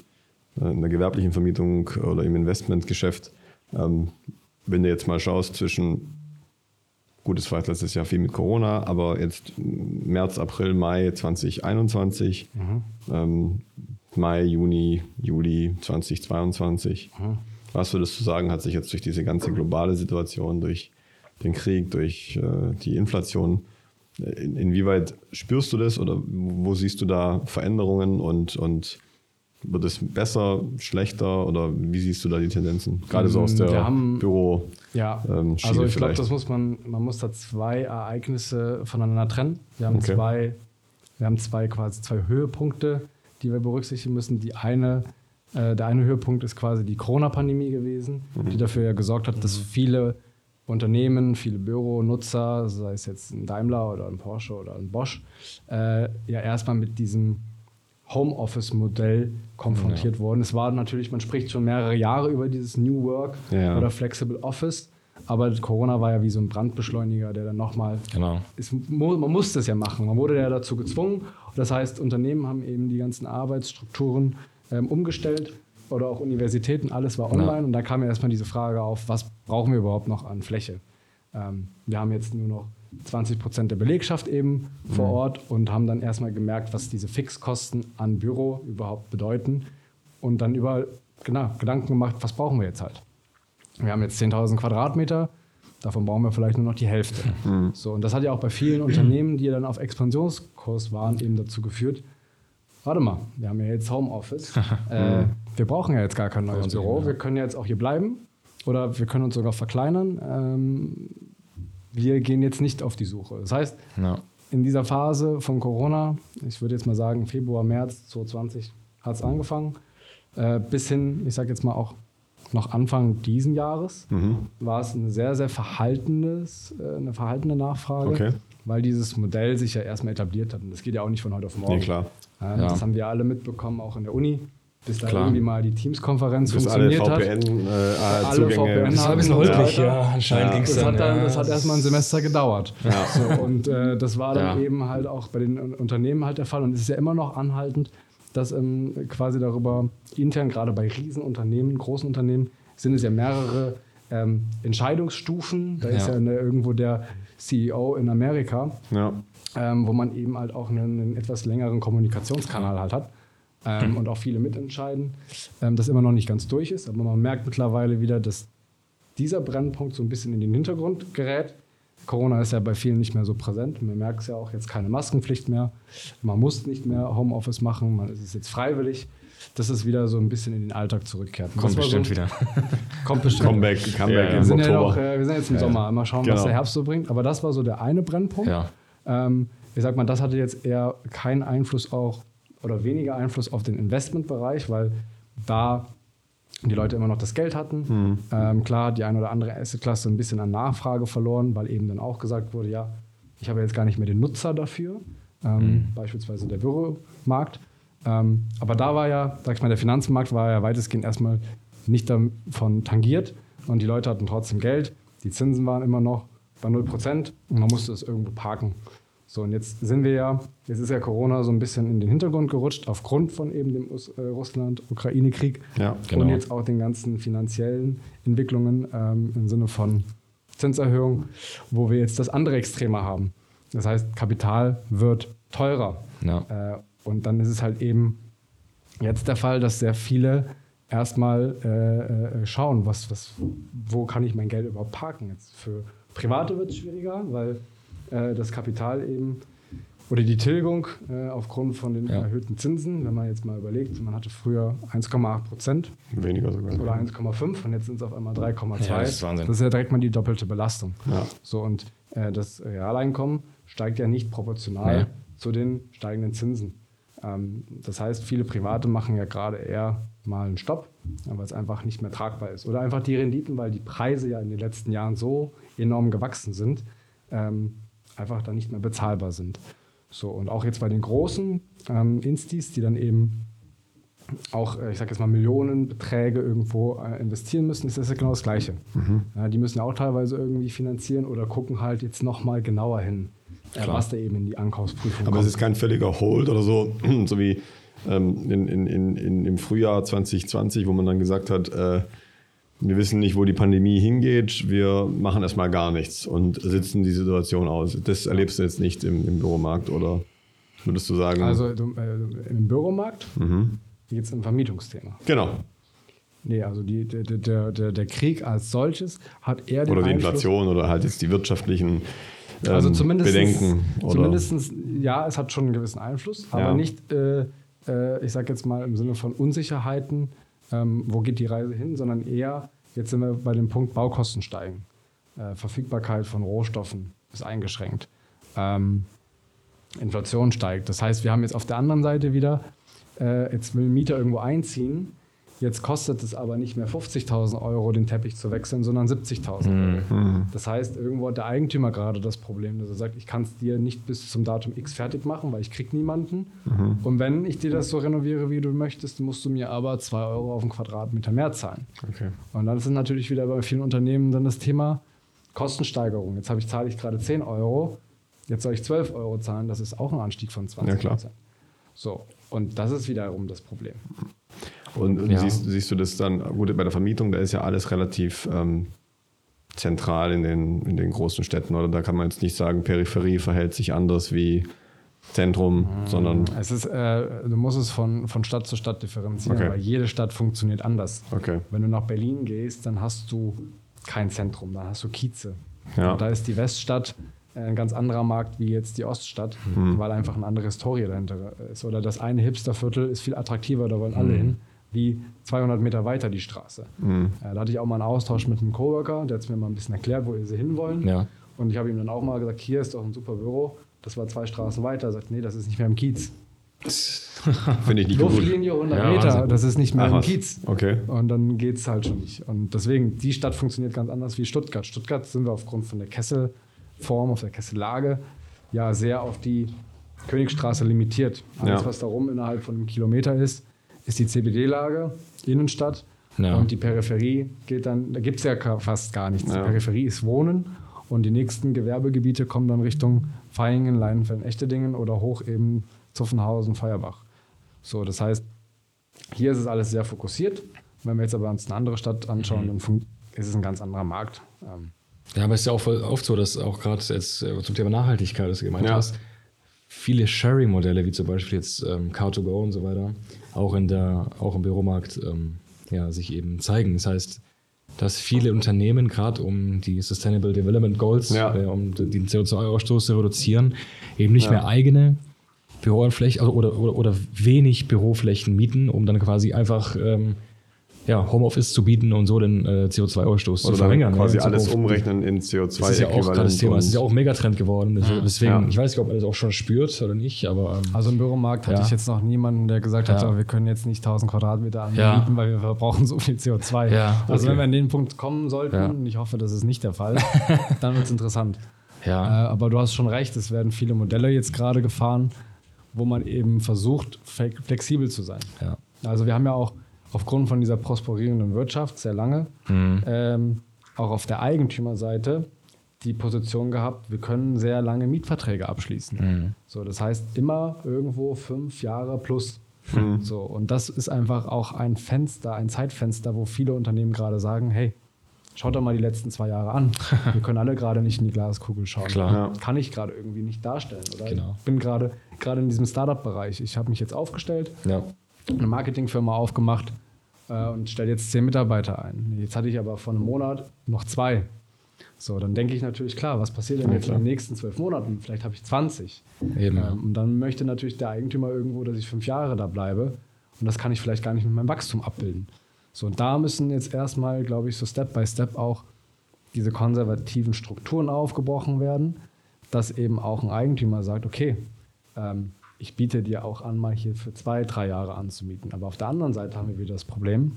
äh, in der gewerblichen Vermietung oder im Investmentgeschäft. Ähm, wenn du jetzt mal schaust zwischen, gut, es war jetzt letztes Jahr viel mit Corona, aber jetzt März, April, Mai 2021, ähm, Mai, Juni, Juli 2022. Was würdest du sagen, hat sich jetzt durch diese ganze globale Situation, durch den Krieg, durch äh, die Inflation, äh, in, inwieweit spürst du das oder wo siehst du da Veränderungen und, und wird es besser, schlechter oder wie siehst du da die Tendenzen? Gerade so aus Wir der haben- Büro. Ja, ähm, also ich glaube, das muss man, man muss da zwei Ereignisse voneinander trennen. Wir haben Okay. zwei, wir haben zwei quasi zwei Höhepunkte, die wir berücksichtigen müssen. Die eine, äh, der eine Höhepunkt ist quasi die Corona-Pandemie gewesen, Mhm. die dafür ja gesorgt hat, dass viele Unternehmen, viele Büronutzer, sei es jetzt ein Daimler oder ein Porsche oder ein Bosch, äh, ja erstmal mit diesem Homeoffice-Modell konfrontiert wurden. Es war natürlich, man spricht schon mehrere Jahre über dieses New Work Ja. oder Flexible Office, aber Corona war ja wie so ein Brandbeschleuniger, der dann nochmal Genau. mu- man musste es ja machen. Man wurde ja dazu gezwungen. Das heißt, Unternehmen haben eben die ganzen Arbeitsstrukturen ähm, umgestellt oder auch Universitäten, alles war online. Und da kam ja erstmal diese Frage auf, was brauchen wir überhaupt noch an Fläche? Ähm, wir haben jetzt nur noch 20 Prozent der Belegschaft eben vor Ort und haben dann erstmal gemerkt, was diese Fixkosten an Büro überhaupt bedeuten. Und dann überall genau, Gedanken gemacht, was brauchen wir jetzt halt? Wir haben jetzt 10.000 Quadratmeter, davon brauchen wir vielleicht nur noch die Hälfte. So, und das hat ja auch bei vielen Unternehmen, die dann auf Expansionskurs waren, eben dazu geführt, warte mal, wir haben ja jetzt Homeoffice, (laughs) äh, wir brauchen ja jetzt gar kein neues Büro, wir können jetzt auch hier bleiben oder wir können uns sogar verkleinern. Ähm, wir gehen jetzt nicht auf die Suche. Das heißt, Ja. in dieser Phase von Corona, ich würde jetzt mal sagen Februar, März 2020 hat es angefangen, äh, bis hin, ich sage jetzt mal auch noch Anfang diesen Jahres, war es ein sehr, sehr verhaltenes, äh, eine verhaltene Nachfrage, Okay. weil dieses Modell sich ja erstmal etabliert hat. Und das geht ja auch nicht von heute auf morgen. Nee, klar. Ähm, Ja. Das haben wir alle mitbekommen, auch in der Uni, bis da Klar. irgendwie mal die Teams-Konferenz Bis alle funktioniert hat. VPN-Zugänge. VPN Das war ein bisschen holprig, ja. Anscheinend Ja. ging's Das dann. hat, dann, ja. das hat erstmal ein Semester gedauert. Ja. So, und äh, das war dann Ja. eben halt auch bei den Un- Unternehmen halt der Fall. Und es ist ja immer noch anhaltend, dass ähm, quasi darüber intern, gerade bei Riesenunternehmen, großen Unternehmen, sind es ja mehrere ähm, Entscheidungsstufen. Da ist Ja. ja eine, irgendwo der CEO in Amerika, Ja. ähm, wo man eben halt auch einen, einen etwas längeren Kommunikationskanal halt hat. Ähm, Und auch viele mitentscheiden, ähm, das immer noch nicht ganz durch ist. Aber man merkt mittlerweile wieder, dass dieser Brennpunkt so ein bisschen in den Hintergrund gerät. Corona ist ja bei vielen nicht mehr so präsent. Man merkt es ja auch jetzt keine Maskenpflicht mehr. Man muss nicht mehr Homeoffice machen. Man es ist jetzt freiwillig. Dass es wieder so ein bisschen in den Alltag zurückkehrt. Kommt das bestimmt so, wieder. (laughs) Kommt bestimmt. Comeback, Comeback Ja. Wir sind, ja noch, äh, wir sind jetzt im Sommer. Mal schauen, was Genau. der Herbst so bringt. Aber das war so der eine Brennpunkt. Ja. Ähm, ich sag mal, das hatte jetzt eher keinen Einfluss auch oder weniger Einfluss auf den Investmentbereich, weil da die Leute immer noch das Geld hatten. Ähm, klar hat die eine oder andere Assetklasse ein bisschen an Nachfrage verloren, weil eben dann auch gesagt wurde, ja, ich habe jetzt gar nicht mehr den Nutzer dafür, ähm, beispielsweise der Büromarkt. Ähm, aber da war ja, sag ich mal, der Finanzmarkt war ja weitestgehend erstmal nicht davon tangiert und die Leute hatten trotzdem Geld. Die Zinsen waren immer noch bei 0% und man musste es irgendwo parken. So, und jetzt sind wir ja, jetzt ist ja Corona so ein bisschen in den Hintergrund gerutscht, aufgrund von eben dem äh, Russland-Ukraine-Krieg Ja, genau. und jetzt auch den ganzen finanziellen Entwicklungen ähm, im Sinne von Zinserhöhung, wo wir jetzt das andere Extreme haben. Das heißt, Kapital wird teurer. Ja. Äh, und dann ist es halt eben jetzt der Fall, dass sehr viele erstmal äh, äh, schauen, was, was, wo kann ich mein Geld überhaupt parken. Jetzt für Private wird es schwieriger, weil das Kapital eben oder die Tilgung äh, aufgrund von den Ja. erhöhten Zinsen, wenn man jetzt mal überlegt, man hatte früher 1,8 Prozent Weniger sogar. oder 1,5 und jetzt sind es auf einmal 3,2. Ja, das ist Wahnsinn. Das ist ja direkt mal die doppelte Belastung. Ja. So und äh, das Realeinkommen steigt ja nicht proportional Nee. zu den steigenden Zinsen. Ähm, das heißt, viele Private machen ja gerade eher mal einen Stopp, ja, weil es einfach nicht mehr tragbar ist. Oder einfach die Renditen, weil die Preise ja in den letzten Jahren so enorm gewachsen sind, ähm, einfach dann nicht mehr bezahlbar sind. So, und auch jetzt bei den großen ähm, Instis, die dann eben auch, äh, ich sag jetzt mal, Millionenbeträge irgendwo äh, investieren müssen, ist das ja genau das Gleiche. Ja, die müssen ja auch teilweise irgendwie finanzieren oder gucken halt jetzt nochmal genauer hin, äh, Klar. was da eben in die Ankaufsprüfung Aber kommt. es ist kein völliger Hold oder so, (clears throat) so wie ähm, in, in, in, in, im Frühjahr 2020, wo man dann gesagt hat, äh, wir wissen nicht, wo die Pandemie hingeht, wir machen erstmal gar nichts und sitzen die Situation aus. Das erlebst du jetzt nicht im, im Büromarkt oder würdest du sagen? also äh, im Büromarkt geht es um Vermietungsthema. genau. Nee, also die, der, der, der, der Krieg als solches hat eher den Oder die Einfluss- Inflation oder halt jetzt die wirtschaftlichen ähm, Also zumindest, Bedenken. Oder, zumindestens, ja, es hat schon einen gewissen Einfluss, aber Ja. nicht, äh, äh, ich sag jetzt mal im Sinne von Unsicherheiten, ähm, wo geht die Reise hin, sondern eher, jetzt sind wir bei dem Punkt Baukosten steigen. Äh, Verfügbarkeit von Rohstoffen ist eingeschränkt. Ähm, Inflation steigt. Das heißt, wir haben jetzt auf der anderen Seite wieder, äh, jetzt will ein Mieter irgendwo einziehen, jetzt kostet es aber nicht mehr 50.000 Euro, den Teppich zu wechseln, sondern 70.000 Euro. Das heißt, irgendwo hat der Eigentümer gerade das Problem, dass er sagt, ich kann es dir nicht bis zum Datum X fertig machen, weil ich krieg niemanden. Und wenn ich dir das so renoviere, wie du möchtest, musst du mir aber 2 Euro auf den Quadratmeter mehr zahlen. okay. Und dann ist natürlich wieder bei vielen Unternehmen dann das Thema Kostensteigerung. Jetzt habe ich, zahle ich gerade 10 Euro, jetzt soll ich 12 Euro zahlen, das ist auch ein Anstieg von 20 Ja, klar. So, und das ist wiederum das Problem. Und, und Ja. siehst, siehst du das dann, gut, bei der Vermietung, da ist ja alles relativ ähm, zentral in den, in den großen Städten, oder? Da kann man jetzt nicht sagen, Peripherie verhält sich anders wie Zentrum, sondern, Es ist, äh, du musst es von, von Stadt zu Stadt differenzieren, Okay. weil jede Stadt funktioniert anders. okay. Wenn du nach Berlin gehst, dann hast du kein Zentrum, dann hast du Kieze. Ja. Und da ist die Weststadt äh, ein ganz anderer Markt wie jetzt die Oststadt, Mhm. weil einfach eine andere Historie dahinter ist. Oder das eine Hipsterviertel ist viel attraktiver, da wollen alle Mhm. hin, wie 200 Meter weiter die Straße. Mhm. Äh, da hatte ich auch mal einen Austausch mit einem Coworker, der hat mir mal ein bisschen erklärt, wo sie hinwollen. Ja. Und ich habe ihm dann auch mal gesagt, hier ist doch ein super Büro. Das war zwei Straßen weiter. Er sagt, nee, das ist nicht mehr im Kiez. (laughs) Finde ich nicht gut. Luftlinie 100 Ja, Meter, Wahnsinn. das ist nicht mehr Ach im. Kiez. Okay. Und dann geht es halt schon nicht. Und deswegen, die Stadt funktioniert ganz anders wie Stuttgart. Stuttgart sind wir aufgrund von der Kesselform, auf der Kessellage, ja sehr auf die Königstraße limitiert. Alles, Ja. was darum innerhalb von einem Kilometer ist, ist die CBD-Lage, Innenstadt. Ja. Und die Peripherie geht dann, da gibt es ja fast gar nichts. Ja. Die Peripherie ist Wohnen und die nächsten Gewerbegebiete kommen dann Richtung Vaihingen, Leinfelden, Echtedingen oder hoch eben Zuffenhausen, Feuerbach. So, das heißt, hier ist es alles sehr fokussiert. Wenn wir jetzt aber uns eine andere Stadt anschauen, dann fun- ist es ein ganz anderer Markt. Ähm, Ja, aber es ist ja auch voll oft so, dass auch gerade jetzt äh, zum Thema Nachhaltigkeit, das du gemeint Ja. hast, viele Sharing-Modelle, wie zum Beispiel jetzt ähm, Car2Go und so weiter, auch, in der, auch im Büromarkt ähm, ja, sich eben zeigen. Das heißt, dass viele Unternehmen gerade um die Sustainable Development Goals, Ja. äh, um den CO2-Ausstoß zu reduzieren, eben nicht Ja. mehr eigene Büroflächen also oder, oder, oder wenig Büroflächen mieten, um dann quasi einfach ähm, ja, Homeoffice zu bieten und so den äh, CO2-Ausstoß zu Oder verringern. quasi alles umrechnen in CO2. Das ist ja auch gerade das Thema. Es ist ja auch ein Megatrend geworden. Also Deswegen, Ja. ich weiß nicht, ob man das auch schon spürt oder nicht, aber ähm, also im Büromarkt hatte Ja. ich jetzt noch niemanden, der gesagt hat, so, wir können jetzt nicht 1000 Quadratmeter anbieten, Ja. weil wir verbrauchen so viel CO2. Ja, Also okay. wenn wir an den Punkt kommen sollten, Ja. und ich hoffe, das ist nicht der Fall, (laughs) dann wird es interessant. Äh, ja, aber du hast schon recht, es werden viele Modelle jetzt gerade gefahren, wo man eben versucht, flexibel zu sein. ja. Also wir haben ja auch aufgrund von dieser prosperierenden Wirtschaft sehr lange ähm, auch auf der Eigentümerseite die Position gehabt, wir können sehr lange Mietverträge abschließen. So, das heißt immer irgendwo fünf Jahre plus. So, und das ist einfach auch ein Fenster, ein Zeitfenster, wo viele Unternehmen gerade sagen, hey, schaut doch mal die letzten zwei Jahre an. (laughs) Wir können alle gerade nicht in die Glaskugel schauen. Klar. Ja. Kann ich gerade irgendwie nicht darstellen. Oder Genau. ich bin gerade gerade in diesem Startup-Bereich. Ich habe mich jetzt aufgestellt, ja. Eine Marketingfirma aufgemacht äh, und stelle jetzt zehn Mitarbeiter ein. Jetzt hatte ich aber vor einem Monat noch zwei. So, dann denke ich natürlich, klar, was passiert denn jetzt in den nächsten zwölf Monaten? Vielleicht habe ich 20. Eben. ja. Ähm, und dann möchte natürlich der Eigentümer irgendwo, dass ich fünf Jahre da bleibe. Und das kann ich vielleicht gar nicht mit meinem Wachstum abbilden. So, und da müssen jetzt erstmal, glaube ich, so Step by Step auch diese konservativen Strukturen aufgebrochen werden, dass eben auch ein Eigentümer sagt, okay, ähm, ich biete dir auch an, mal hier für zwei, drei Jahre anzumieten. Aber auf der anderen Seite haben wir wieder das Problem,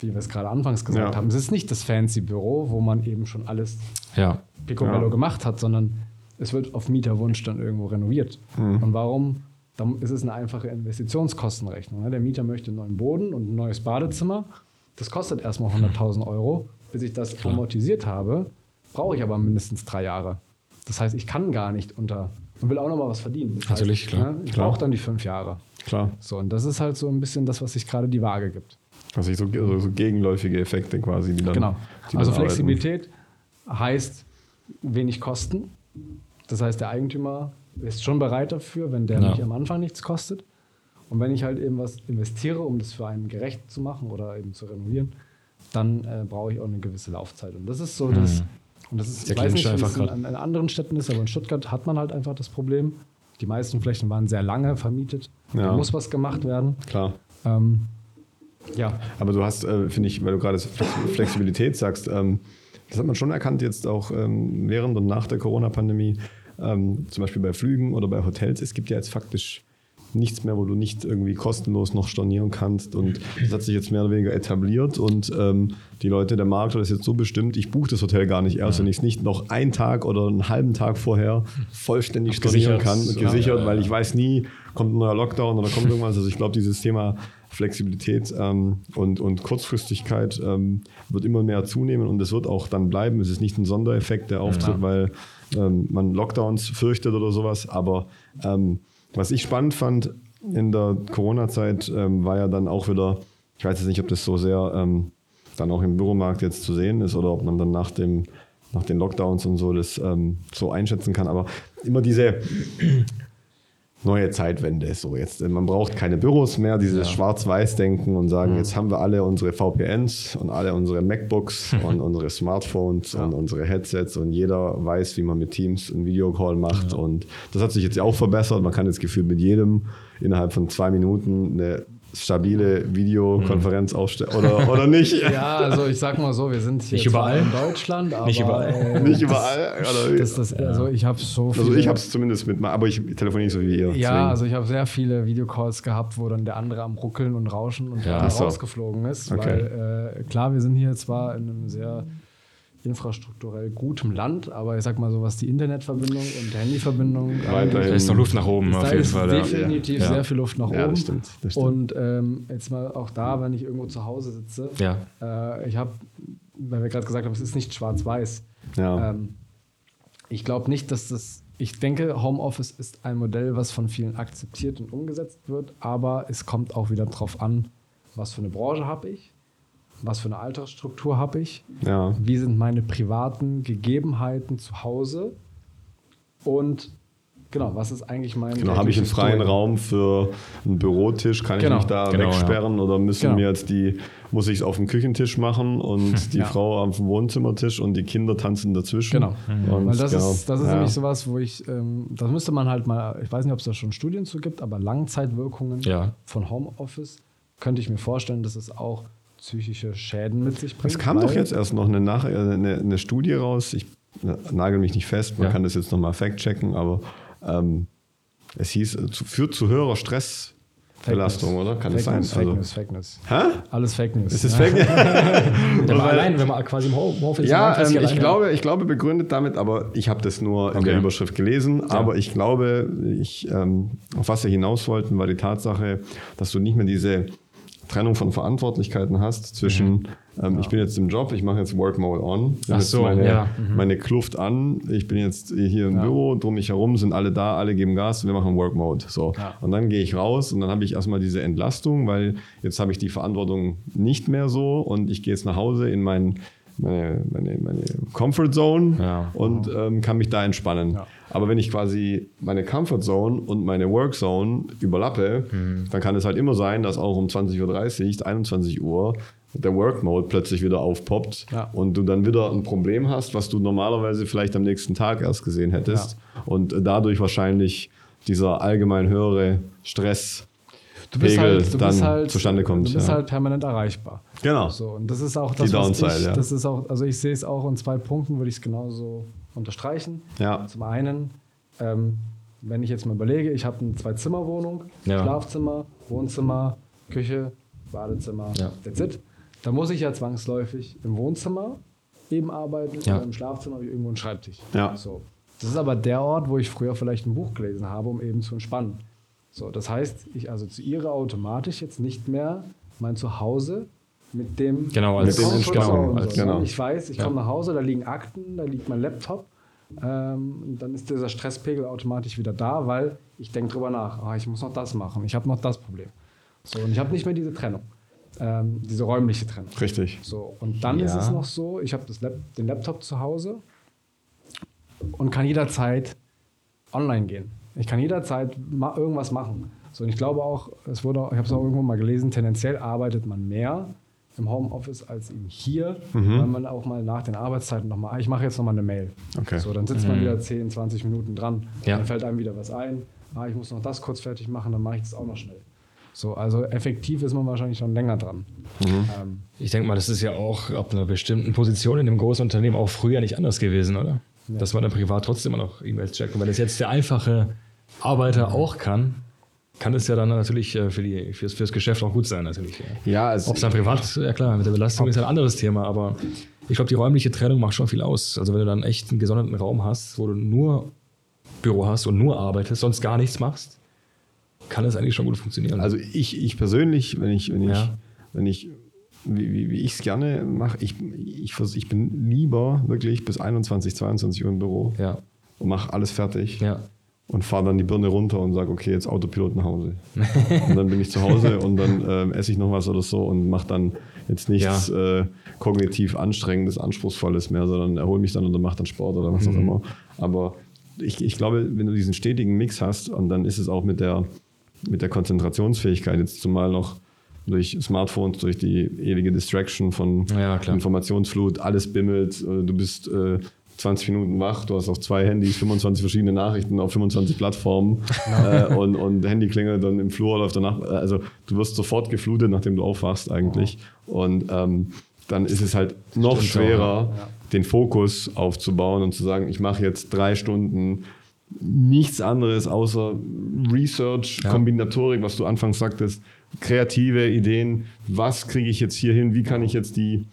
wie wir es gerade anfangs gesagt Ja. haben, es ist nicht das fancy Büro, wo man eben schon alles ja. Picobello Ja. gemacht hat, sondern es wird auf Mieterwunsch dann irgendwo renoviert. Mhm. Und warum? Dann ist es eine einfache Investitionskostenrechnung. ne? Der Mieter möchte einen neuen Boden und ein neues Badezimmer. Das kostet erstmal 100.000 Euro. Bis ich das amortisiert habe, brauche ich aber mindestens drei Jahre. Das heißt, ich kann gar nicht unter und will auch noch mal was verdienen. Das Natürlich, heißt, klar. ne, Ich brauche dann die fünf Jahre. Klar. So, und das ist halt so ein bisschen das, was sich gerade die Waage gibt. Also so, so, so gegenläufige Effekte quasi, die dann. Genau. die Also dann arbeiten. Flexibilität heißt wenig Kosten. Das heißt, der Eigentümer ist schon bereit dafür, wenn der Ja. mich am Anfang nichts kostet. Und wenn ich halt eben was investiere, um das für einen gerecht zu machen oder eben zu renovieren, dann äh, brauche ich auch eine gewisse Laufzeit. Und das ist so das. Und das ist, ich weiß nicht, wie es in, an anderen Städten ist, aber in Stuttgart hat man halt einfach das Problem. Die meisten Flächen waren sehr lange vermietet. Ja. Da muss was gemacht werden. Klar. Ähm, ja, Aber du hast, äh, finde ich, weil du gerade Flex- Flexibilität sagst, ähm, das hat man schon erkannt jetzt auch ähm, während und nach der Corona-Pandemie, ähm, zum Beispiel bei Flügen oder bei Hotels. Es gibt ja jetzt faktisch nichts mehr, wo du nicht irgendwie kostenlos noch stornieren kannst. Und das hat sich jetzt mehr oder weniger etabliert. Und ähm, die Leute, der Markt hat das jetzt so bestimmt, ich buche das Hotel gar nicht erst, wenn ich es nicht noch einen Tag oder einen halben Tag vorher vollständig stornieren Gesichert. kann. Und Ja, gesichert, ja, weil ja. ich weiß nie, kommt ein neuer Lockdown oder kommt irgendwas. Also ich glaube, dieses Thema Flexibilität ähm, und, und Kurzfristigkeit ähm, wird immer mehr zunehmen und es wird auch dann bleiben. Es ist nicht ein Sondereffekt, der auftritt, weil ähm, man Lockdowns fürchtet oder sowas. Aber ähm, was ich spannend fand in der Corona-Zeit, ähm, war ja dann auch wieder, ich weiß jetzt nicht, ob das so sehr ähm, dann auch im Büromarkt jetzt zu sehen ist oder ob man dann nach dem nach den Lockdowns und so das ähm, so einschätzen kann. Aber immer diese neue Zeitwende. So jetzt, man braucht keine Büros mehr, dieses Schwarz-Weiß-Denken und sagen, jetzt haben wir alle unsere VPNs und alle unsere MacBooks (laughs) und unsere Smartphones und unsere Headsets und jeder weiß, wie man mit Teams einen Videocall macht. Und das hat sich jetzt ja auch verbessert. Man kann jetzt gefühlt mit jedem innerhalb von zwei Minuten eine stabile Videokonferenz aufstellen oder, oder nicht? (laughs) Ja, also ich sag mal so, wir sind hier Nicht überall. in Deutschland, aber Nicht überall. äh, nicht überall. Oder, Das, das, also ich habe so viele, also ich habe es zumindest mit, aber ich telefoniere nicht so wie ihr. Ja, deswegen. also ich habe sehr viele Videocalls gehabt, wo dann der andere am Ruckeln und Rauschen und Ja. rausgeflogen ist. Okay. Weil äh, klar, wir sind hier zwar in einem sehr infrastrukturell gutem Land, aber ich sag mal so, was die Internetverbindung und Handyverbindung Weiterhin. Da ist noch Luft nach oben, auf jeden Fall. Definitiv Ja. sehr viel Luft nach Ja, oben. das stimmt, das stimmt. Und ähm, jetzt mal auch da, wenn ich irgendwo zu Hause sitze, Ja. äh, ich habe, weil wir gerade gesagt haben, es ist nicht schwarz-weiß. Ähm, ich glaube nicht, dass das. Ich denke, Homeoffice ist ein Modell, was von vielen akzeptiert und umgesetzt wird, aber es kommt auch wieder drauf an, was für eine Branche habe ich, was für eine Altersstruktur habe ich, ja. wie sind meine privaten Gegebenheiten zu Hause und genau, was ist eigentlich mein. Genau, habe ich einen freien Doing? Raum für einen Bürotisch? Kann Genau. ich mich da Genau, wegsperren oder müssen Genau. mir jetzt die, muss ich es auf dem Küchentisch machen und die Ja. Frau am Wohnzimmertisch und die Kinder tanzen dazwischen? Genau. Und Weil das genau, ist, das ist ja. nämlich sowas, wo ich, ähm, das müsste man halt mal, ich weiß nicht, ob es da schon Studien zu gibt, aber Langzeitwirkungen Ja. von Homeoffice könnte ich mir vorstellen, dass es auch psychische Schäden mit sich bringt. Es kam doch jetzt erst noch eine, Nach äh, eine, eine Studie raus. Ich nagel mich nicht fest, man Ja. kann das jetzt nochmal fact-checken, aber ähm, es hieß, äh, führt zu höherer Fake Stressbelastung, News. oder? Kann Fake es sein? News, Fake Also- News, Fake News. Hä? Alles Fake News. Ist es ja. Fake Wenn (laughs) man (laughs) allein, wenn man quasi im Homeoffice Ja, langfristig ähm, ich, glaube, ich glaube begründet damit, aber ich habe das nur in Okay. der Überschrift gelesen. Aber ich glaube, ich, ähm, auf was wir hinaus wollten, war die Tatsache, dass du nicht mehr diese Trennung von Verantwortlichkeiten hast zwischen, ähm, ich bin jetzt im Job, ich mache jetzt Work Mode on, ich Ach so, meine, ja, meine Kluft an, ich bin jetzt hier im Ja. Büro, drum mich herum, sind alle da, alle geben Gas, wir machen Work Mode. So. Ja. Und dann gehe ich raus und dann habe ich erstmal diese Entlastung, weil jetzt habe ich die Verantwortung nicht mehr so und ich gehe jetzt nach Hause in mein, meine, meine, meine Comfort Zone Ja. und ähm, kann mich da entspannen. Ja. Aber wenn ich quasi meine Comfort Zone und meine Work Zone überlappe, dann kann es halt immer sein, dass auch um 20.30 Uhr, 21 Uhr der Work Mode plötzlich wieder aufpoppt Ja. und du dann wieder ein Problem hast, was du normalerweise vielleicht am nächsten Tag erst gesehen hättest und dadurch wahrscheinlich dieser allgemein höhere Stress Du bist Pegel halt, du dann bist halt, zustande kommt, Du bist ja. halt permanent erreichbar. Genau. So, und das ist auch das, Die was Downside, ich, ja. das ist auch, also ich sehe es auch in zwei Punkten, würde ich es genauso unterstreichen. Ja. Zum einen, ähm, wenn ich jetzt mal überlege, ich habe eine Zwei-Zimmer-Wohnung, Ja. Schlafzimmer, Wohnzimmer, Küche, Badezimmer, Ja. that's it. Da muss ich ja zwangsläufig im Wohnzimmer eben arbeiten Ja. oder im Schlafzimmer habe ich irgendwo einen Schreibtisch. Ja. So. Das ist aber der Ort, wo ich früher vielleicht ein Buch gelesen habe, um eben zu entspannen. So, das heißt, ich assoziiere automatisch jetzt nicht mehr mein Zuhause mit dem Genau, als- Mit dem Zone, als- genau. Ich weiß, ich Ja. komme nach Hause, da liegen Akten, da liegt mein Laptop. Ähm, dann ist dieser Stresspegel automatisch wieder da, weil ich denke drüber nach, ah, ich muss noch das machen, ich habe noch das Problem. So, und ich habe nicht mehr diese Trennung, ähm, diese räumliche Trennung. Richtig. So, und dann Ja. ist es noch so, ich habe Lap den Laptop zu Hause und kann jederzeit online gehen. Ich kann jederzeit ma irgendwas machen. So, und ich glaube auch, es wurde, auch- ich habe es auch irgendwo mal gelesen, tendenziell arbeitet man mehr im Homeoffice als eben hier, weil man auch mal nach den Arbeitszeiten nochmal, ich mache jetzt nochmal eine Mail. Okay. So, dann sitzt man wieder 10, 20 Minuten dran, Ja. dann fällt einem wieder was ein, ah, ich muss noch das kurz fertig machen, dann mache ich das auch noch schnell. So, also effektiv ist man wahrscheinlich schon länger dran. Ähm, Ich denke mal, das ist ja auch ab einer bestimmten Position in dem großen Unternehmen auch früher nicht anders gewesen, oder? Dass man dann privat trotzdem immer noch E-Mails checkt. Und wenn das jetzt der einfache Arbeiter auch kann, kann es ja dann natürlich äh, für die, fürs, fürs Geschäft auch gut sein, natürlich. Ja. Ja, also Ob es dann privat, ja klar, mit der Belastung ist ja ein anderes Thema, aber ich glaube, die räumliche Trennung macht schon viel aus. Also wenn du dann echt einen gesonderten Raum hast, wo du nur Büro hast und nur arbeitest, sonst gar nichts machst, kann es eigentlich schon gut funktionieren. Also ich, ich persönlich, wenn ich, wenn ich, Ja. wenn ich, wie, wie, wie ich es gerne mache, ich, ich, ich bin lieber wirklich bis 21, 22 Uhr im Büro ja, und mache alles fertig ja. und fahre dann die Birne runter und sage, okay, jetzt Autopilot nach Hause. (laughs) und dann bin ich zu Hause und dann ähm, esse ich noch was oder so und mache dann jetzt nichts äh, kognitiv anstrengendes, anspruchsvolles mehr, sondern erhole mich dann oder mache dann Sport oder was auch immer. Aber ich, ich glaube, wenn du diesen stetigen Mix hast und dann ist es auch mit der, mit der Konzentrationsfähigkeit jetzt zumal noch durch Smartphones, durch die ewige Distraction von Ja. Informationsflut, alles bimmelt, äh, du bist äh, 20 Minuten wach, du hast auf zwei Handys 25 verschiedene Nachrichten auf 25 Plattformen äh, und, und Handy klingelt dann im Flur läuft danach. Also du wirst sofort geflutet, nachdem du aufwachst eigentlich. Und ähm, dann ist es halt noch Stimmt schwerer, den Fokus aufzubauen und zu sagen, ich mache jetzt drei Stunden nichts anderes außer Research, Kombinatorik, was du anfangs sagtest, kreative Ideen, was kriege ich jetzt hier hin, wie kann ich jetzt die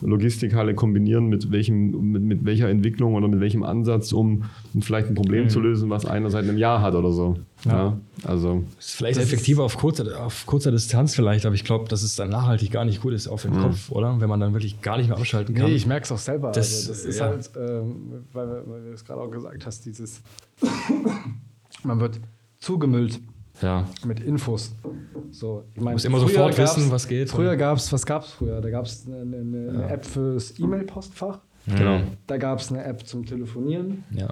Logistikhalle kombinieren mit, welchem, mit, mit welcher Entwicklung oder mit welchem Ansatz, um vielleicht ein Problem zu lösen, was einer seit einem Jahr hat oder so. Ja. also Ist vielleicht effektiver auf kurzer, auf kurzer Distanz vielleicht, aber ich glaube, dass es dann nachhaltig gar nicht gut ist auf den Kopf, oder? Wenn man dann wirklich gar nicht mehr abschalten kann. Nee, ich merke es auch selber. Das- also das ist ja. halt, ähm, weil, weil weil du es gerade auch gesagt hast, dieses, (coughs) man wird zugemüllt ja. mit Infos. So, ich mein, musst immer früher sofort wissen, was geht. Früher gab es, was gab es früher? Da gab es eine, eine, eine App fürs E-Mail-Postfach. Genau. Da gab es eine App zum Telefonieren. Ja.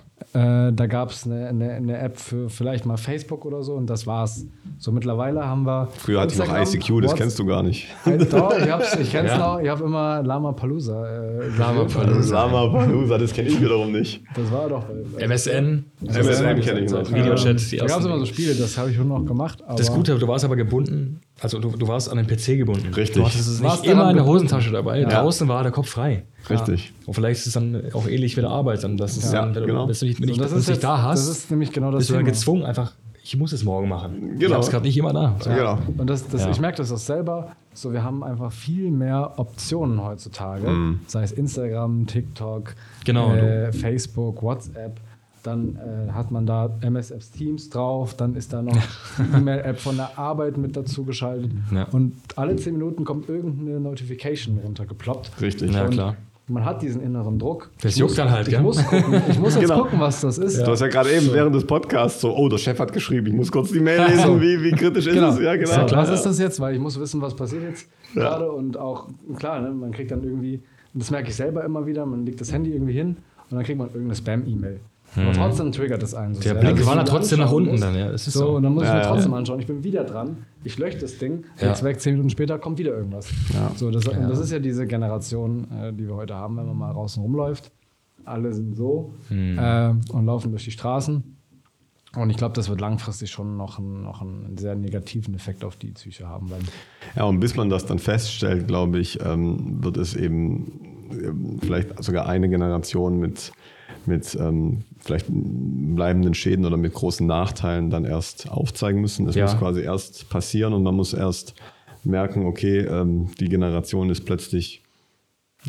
Äh, da gab es eine, eine, eine App für vielleicht mal Facebook oder so und das war's. So mittlerweile haben wir. Früher hatte ich noch ICQ, das Whats- kennst du gar nicht. Halt, Doch, ich, hab's, ich kenn's Ja. noch. Ich habe immer Lama Palooza. Äh, Lama Palooza. Lama Palooza, das kenne ich wiederum nicht. Das war doch. Bei, MSN. MSN kenn ich noch. Videochat. die da gab es immer so. Spiele, das habe ich schon noch gemacht. Aber Das Gute, du warst aber gebunden, also du, du warst an den PC gebunden. Richtig. Du hattest es Warst nicht immer daran in der. Hosentasche dabei. Draußen war der Kopf frei. Richtig. Und vielleicht ist es dann auch ähnlich wie der Arbeit. Dann, dass es Ja, dann, wenn, genau. du, wenn du nicht, wenn So, ich, das ist jetzt- da hast, Das ist nämlich genau das bist du dann Thema. gezwungen, einfach, ich muss es morgen machen. Ich Genau. habe es gerade nicht immer da. So. Genau. Und das, das, Ja. ich merke das auch selber. So, wir haben einfach viel mehr Optionen heutzutage. Sei es Instagram, TikTok, Genau. äh, Facebook, WhatsApp. Dann äh, hat man da MS Apps Teams drauf. Dann ist da noch die E-Mail-App von der Arbeit mit dazu geschaltet. Ja. Und alle zehn Minuten kommt irgendeine Notification runtergeploppt. Richtig. Ja, Und klar. Man hat diesen inneren Druck. Das Ich juckt muss- dann halt, ich gell? muss, gucken, ich muss (laughs) jetzt Genau. gucken, was das ist. Du hast ja gerade eben während des Podcasts so, oh, der Chef hat geschrieben, ich muss kurz die Mail lesen, wie, wie kritisch ist es? Ja, genau. So, was Ja. ist das jetzt? Weil ich muss wissen, was passiert jetzt gerade und auch, klar, ne, man kriegt dann irgendwie, und das merke ich selber immer wieder, man legt das Handy irgendwie hin und dann kriegt man irgendeine Spam-E-Mail. Aber trotzdem triggert das einen so Hm. Der sehr, Blick dass war ich dann mir trotzdem nach unten muss. dann, ja. Es ist So, so. und dann muss ich Ja, mir ja. trotzdem anschauen. Ich bin wieder dran. Ich lösche das Ding. Ja. Jetzt weg, zehn Minuten später kommt wieder irgendwas. Ja. So, das, Und das ist ja diese Generation, äh, die wir heute haben, wenn man mal draußen rumläuft. Alle sind so Hm. äh, und laufen durch die Straßen. Und ich glaube, das wird langfristig schon noch, einen- noch einen sehr negativen Effekt auf die Psyche haben. Weil Ja, und bis man das dann feststellt, glaube ich, ähm, wird es eben ähm, vielleicht sogar eine Generation mit, mit ähm, vielleicht bleibenden Schäden oder mit großen Nachteilen dann erst aufzeigen müssen. Es Ja. muss quasi erst passieren und man muss erst merken, okay, ähm, die Generation ist plötzlich